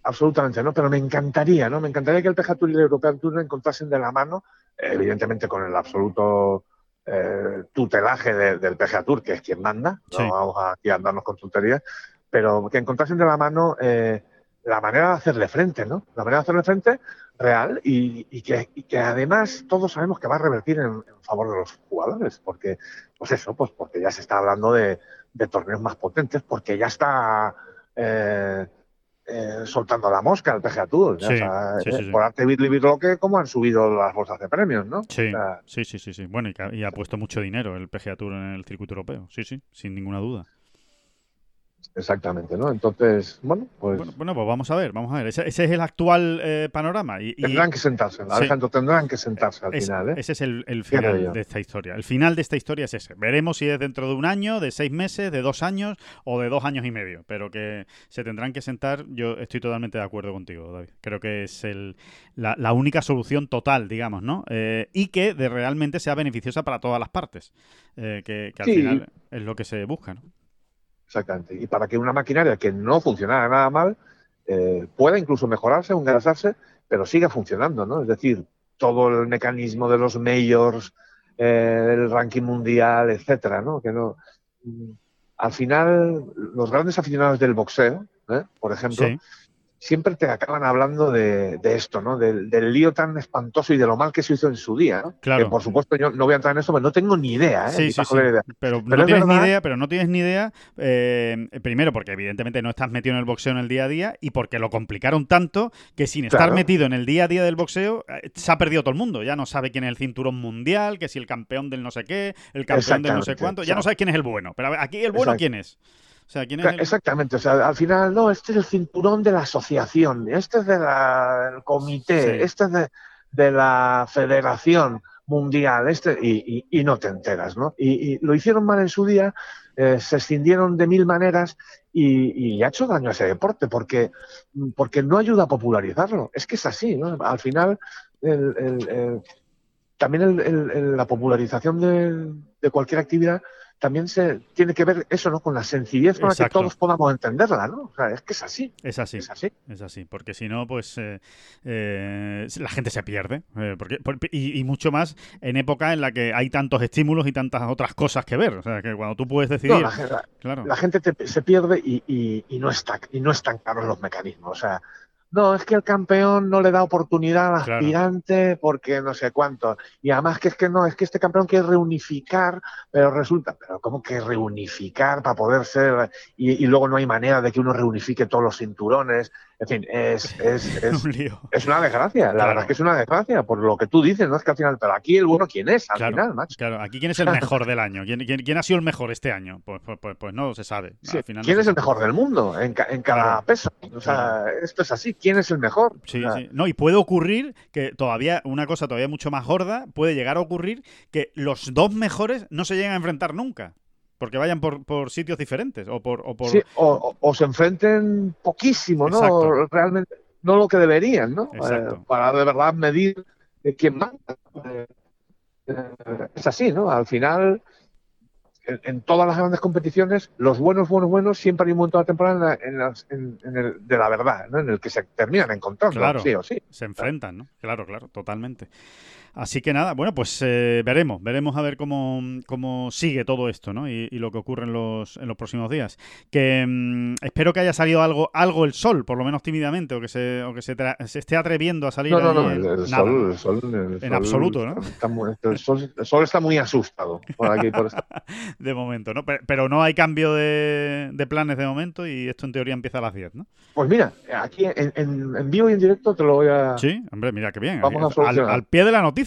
absolutamente, ¿no? Pero me encantaría, ¿no? Me encantaría que el PGA Tour y el European Tour encontrasen de la mano, evidentemente con el absoluto eh, tutelaje del PGA Tour, que es quien manda, no vamos aquí a andarnos con tonterías, pero que encontrasen de la mano eh, la manera de hacerle frente, ¿no? La manera de hacerle frente real y, que, que, además todos sabemos que va a revertir en, favor de los jugadores, porque, pues eso, pues porque ya se está hablando de, torneos más potentes, porque ya está... Eh, eh, soltando la mosca al PGA Tour. Eh, por arte lo que como han subido las bolsas de premios, ¿no? Sí, sí, sí, sí, Bueno, y, ha puesto mucho dinero el PGA Tour en el circuito europeo. Sí, sí, sin ninguna duda. Exactamente, ¿no? Entonces, bueno, pues... Bueno, pues vamos a ver, vamos a ver. Ese, es el actual eh, panorama. Y, tendrán que sentarse, Alejandro, tendrán que sentarse al final, ¿eh? Ese es el, final de esta historia. El final de esta historia es ese. Veremos si es dentro de un año, de seis meses, de dos años o de dos años y medio. Pero que se tendrán que sentar, yo estoy totalmente de acuerdo contigo, David. Creo que es el, la, única solución total, digamos, ¿no? Eh, y que de realmente sea beneficiosa para todas las partes. Eh, que, al final es lo que se busca, ¿no? Exactamente. Y para que una maquinaria que no funcionara nada mal eh, pueda incluso mejorarse engrasarse, pero siga funcionando, ¿no? Es decir, todo el mecanismo de los majors, eh, el ranking mundial, etcétera, ¿no? Que no. Al final, los grandes aficionados del boxeo, ¿eh? por ejemplo, siempre te acaban hablando de, esto, ¿no? Del, lío tan espantoso y de lo mal que se hizo en su día. ¿no? Claro. Que, por supuesto, yo no voy a entrar en eso, pero no tengo ni idea. ¿eh? Sí, sí, sí. Pero, no tienes ni idea, pero no tienes ni idea, eh, primero porque evidentemente no estás metido en el boxeo en el día a día y porque lo complicaron tanto que sin estar metido en el día a día del boxeo eh, se ha perdido todo el mundo. Ya no sabe quién es el cinturón mundial, que si el campeón del no sé qué, el campeón del no sé cuánto, ya no sabes quién es el bueno. Pero aquí el bueno, ¿quién es? Exactamente, o sea, al final, no, este es el cinturón de la asociación, este es del comité, este es de, la federación mundial, este, y, no te enteras, ¿no? Y, lo hicieron mal en su día, eh, se escindieron de mil maneras y, ha hecho daño a ese deporte porque, porque no ayuda a popularizarlo. Es que es así, ¿no? Al final, también la popularización de cualquier actividad también se tiene que ver eso, ¿no? Con la sencillez con la que todos podamos entenderla, ¿no? O sea, es que es así. Es así. Es así. Es así. Porque si no, pues eh, eh, la gente se pierde. Eh, porque, y, mucho más en época en la que hay tantos estímulos y tantas otras cosas que ver. O sea, que cuando tú puedes decidir. la, claro. la gente se pierde y, y, no está, y no están claros los mecanismos. O sea, no, es que el campeón no le da oportunidad al aspirante porque no sé cuánto. Y además que es que no, es que este campeón quiere reunificar, pero resulta, pero ¿cómo que reunificar para poder ser? Y, luego no hay manera de que uno reunifique todos los cinturones. En fin, es, es, es, es una desgracia. La verdad es que es una desgracia, por lo que tú dices, ¿no? Es que al final, pero aquí el bueno, ¿quién es? Al final, macho. Claro, aquí quién es el mejor del año. ¿Quién, quién, ha sido el mejor este año? Pues, pues, pues, pues no se sabe. ¿Quién es el mejor del mundo en, en cada peso? O sea, esto es así. ¿Quién es el mejor? Sí, sí. No, y puede ocurrir que todavía, una cosa todavía mucho más gorda, puede llegar a ocurrir que los dos mejores no se lleguen a enfrentar nunca. Porque vayan por, por sitios diferentes o por... O, por... Sí, o, se enfrenten poquísimo, ¿no? Realmente, no lo que deberían, ¿no? Eh, para de verdad medir quién manda. Eh, es así, ¿no? Al final, en, todas las grandes competiciones, los buenos, buenos, buenos, siempre hay un momento de la temporada en, el, de la verdad, ¿no? En el que se terminan encontrando, claro, sí o sí. Se enfrentan, ¿no? Claro, claro, totalmente. Así que nada, bueno, pues eh, veremos, veremos a ver cómo, cómo sigue todo esto, ¿no? Y, lo que ocurre en los, en los próximos días. Que mm, espero que haya salido algo, algo el sol, por lo menos tímidamente, o que se, o que se, esté atreviendo a salir. No, no, no, el, sol, el, sol, en absoluto, ¿no? el, sol, está muy asustado por aquí, por De momento, ¿no? Pero, no hay cambio de, planes de momento y esto en teoría empieza a las 10, ¿no? Pues mira, aquí en, en, vivo y en directo te lo voy a. Sí, hombre, mira qué bien. Vamos a al, al pie de la noticia.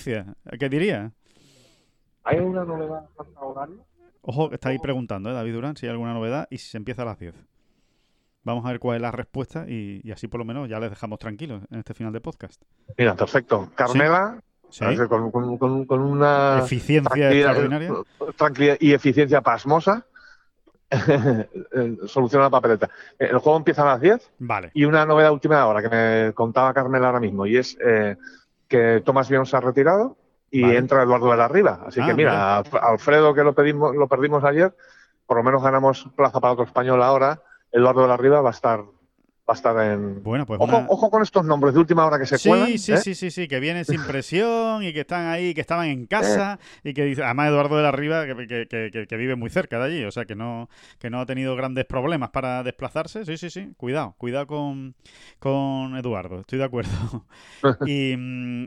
¿Qué diría? ¿Hay alguna novedad horario? Ojo, está ahí preguntando, ¿eh, David Durán, si hay alguna novedad y si se empieza a las 10. Vamos a ver cuál es la respuesta y, así por lo menos ya les dejamos tranquilos en este final de podcast. Mira, perfecto. Carmela, Con, una eficiencia extraordinaria. Tranquilidad y eficiencia pasmosa. soluciona la papeleta. El juego empieza a las 10. Vale. Y una novedad última hora que me contaba Carmela ahora mismo, y es eh, que Tomás Bion se ha retirado y entra Eduardo de la Riva. Así que ah, mira, Alfredo, que lo, pedimos, lo perdimos ayer, por lo menos ganamos plaza para otro español ahora. Eduardo de la Riva va a estar va a estar en. Bueno, pues ojo, con estos nombres de última hora que se sí, cuelan. Sí, ¿eh? sí, sí, sí, que vienen sin presión y que están ahí, que estaban en casa y que dice, además Eduardo de la Riva que, que, que, vive muy cerca de allí, o sea que no, que no ha tenido grandes problemas para desplazarse. Sí, sí, sí, cuidado, cuidado con, con Eduardo, estoy de acuerdo. y,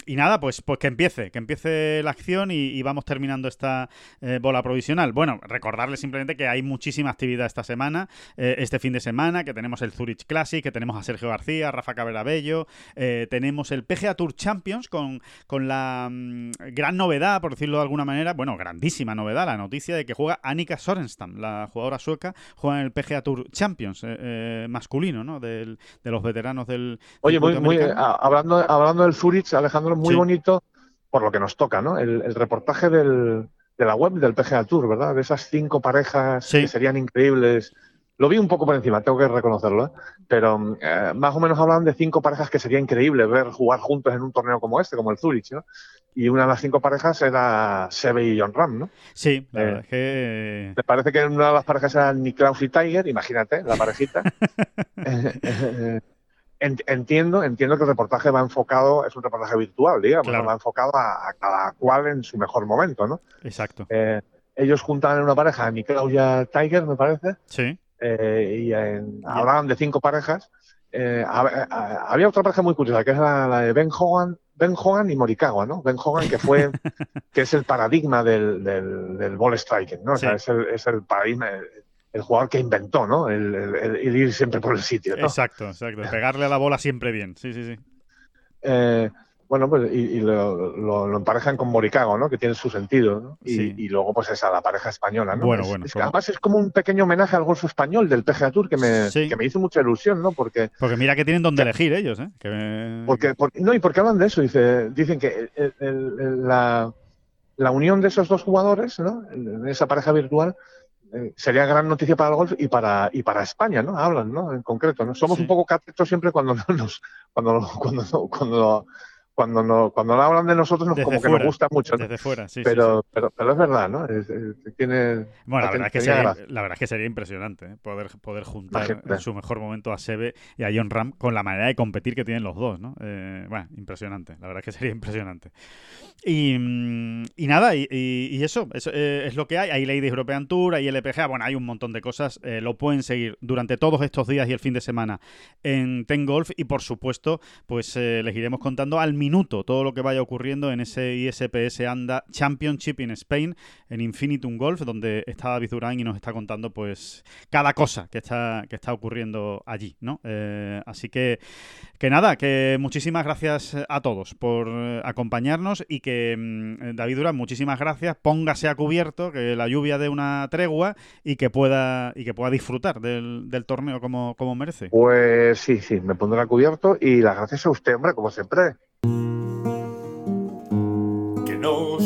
y, nada, pues, pues que empiece, que empiece la acción y, vamos terminando esta eh, bola provisional. Bueno, recordarle simplemente que hay muchísima actividad esta semana, eh, este fin de semana, que tenemos el Zurich Classic, tenemos a Sergio García, Rafa Cabrera Bello, eh, tenemos el PGA Tour Champions con, con la mm, gran novedad, por decirlo de alguna manera, bueno, grandísima novedad, la noticia de que juega Annika Sorenstam, la jugadora sueca, juega en el PGA Tour Champions eh, eh, masculino, ¿no? de los veteranos del. Oye, muy, hablando, hablando del Zurich, Alejandro, muy bonito por lo que nos toca, ¿no? El, reportaje de la web del PGA Tour, ¿verdad? De esas cinco parejas que serían increíbles lo vi un poco por encima, tengo que reconocerlo, ¿eh? pero eh, más o menos hablan de cinco parejas que sería increíble ver jugar juntos en un torneo como este, como el Zurich, ¿no? Y una de las cinco parejas era Sebe y John Ram, ¿no? Sí, la verdad es que... Me parece que una de las parejas era Niklaus y Tiger, imagínate, la parejita. entiendo, entiendo que el reportaje va enfocado, es un reportaje virtual, digamos, va enfocado a, cada cual en su mejor momento, ¿no? Exacto. ellos juntan en una pareja, Niklaus y Tiger, me parece. Sí eh, y hablaban de cinco parejas. Eh, había otra pareja muy curiosa, que es la, de Ben Hogan, Ben Hogan y Morikawa, ¿no? Ben Hogan, que fue, que es el paradigma del, del, ball striking, ¿no? O sea, es el, es el paradigma, el, jugador que inventó, ¿no? El, ir siempre por el sitio, Exacto, exacto. Pegarle a la bola siempre bien, sí, sí, sí. Eh, bueno, pues y, lo, emparejan con Morikawa, ¿no? Que tiene su sentido, ¿no? Y, luego, pues esa, la pareja española, ¿no? Bueno, bueno. además es como un pequeño homenaje al golfo español del PGA Tour que me, que me hizo mucha ilusión, ¿no? Porque, porque mira que tienen donde elegir ellos, ¿eh? Porque, no, y porque hablan de eso, dice, dicen que la, la, unión de esos dos jugadores, ¿no? En esa pareja virtual, eh, sería gran noticia para el golf y para y para España, ¿no? Hablan, ¿no? En concreto, ¿no? Somos un poco catetos siempre cuando nos cuando cuando cuando cuando no, cuando no hablan de nosotros nos, como que nos gusta mucho. Desde fuera, sí, pero, Pero, pero es verdad, ¿no? tiene, bueno, la verdad, es que sería, la verdad, es que sería, impresionante ¿eh? poder, poder juntar en su mejor momento a Sebe y a John Ram con la manera de competir que tienen los dos, ¿no? Eh, bueno, impresionante. La verdad es que sería impresionante. Y, y nada, y, y eso, eh, es lo que hay. Hay Ladies European Tour, hay LPGA, bueno, hay un montón de cosas. lo pueden seguir durante todos estos días y el fin de semana en Ten Golf y por supuesto, pues les iremos contando al minuto minuto todo lo que vaya ocurriendo en ese ISPS ANDA Championship in Spain en Infinitum Golf, donde está David Durán y nos está contando pues cada cosa que está, que está ocurriendo allí, ¿no? Eh, así que, que nada, que muchísimas gracias a todos por eh, acompañarnos y que mm, David Durán, muchísimas gracias, póngase a cubierto, que la lluvia dé una tregua y que pueda, y que pueda disfrutar del, del torneo como, como merece. Pues sí, sí, me pondré a cubierto y las gracias a usted, hombre, como siempre.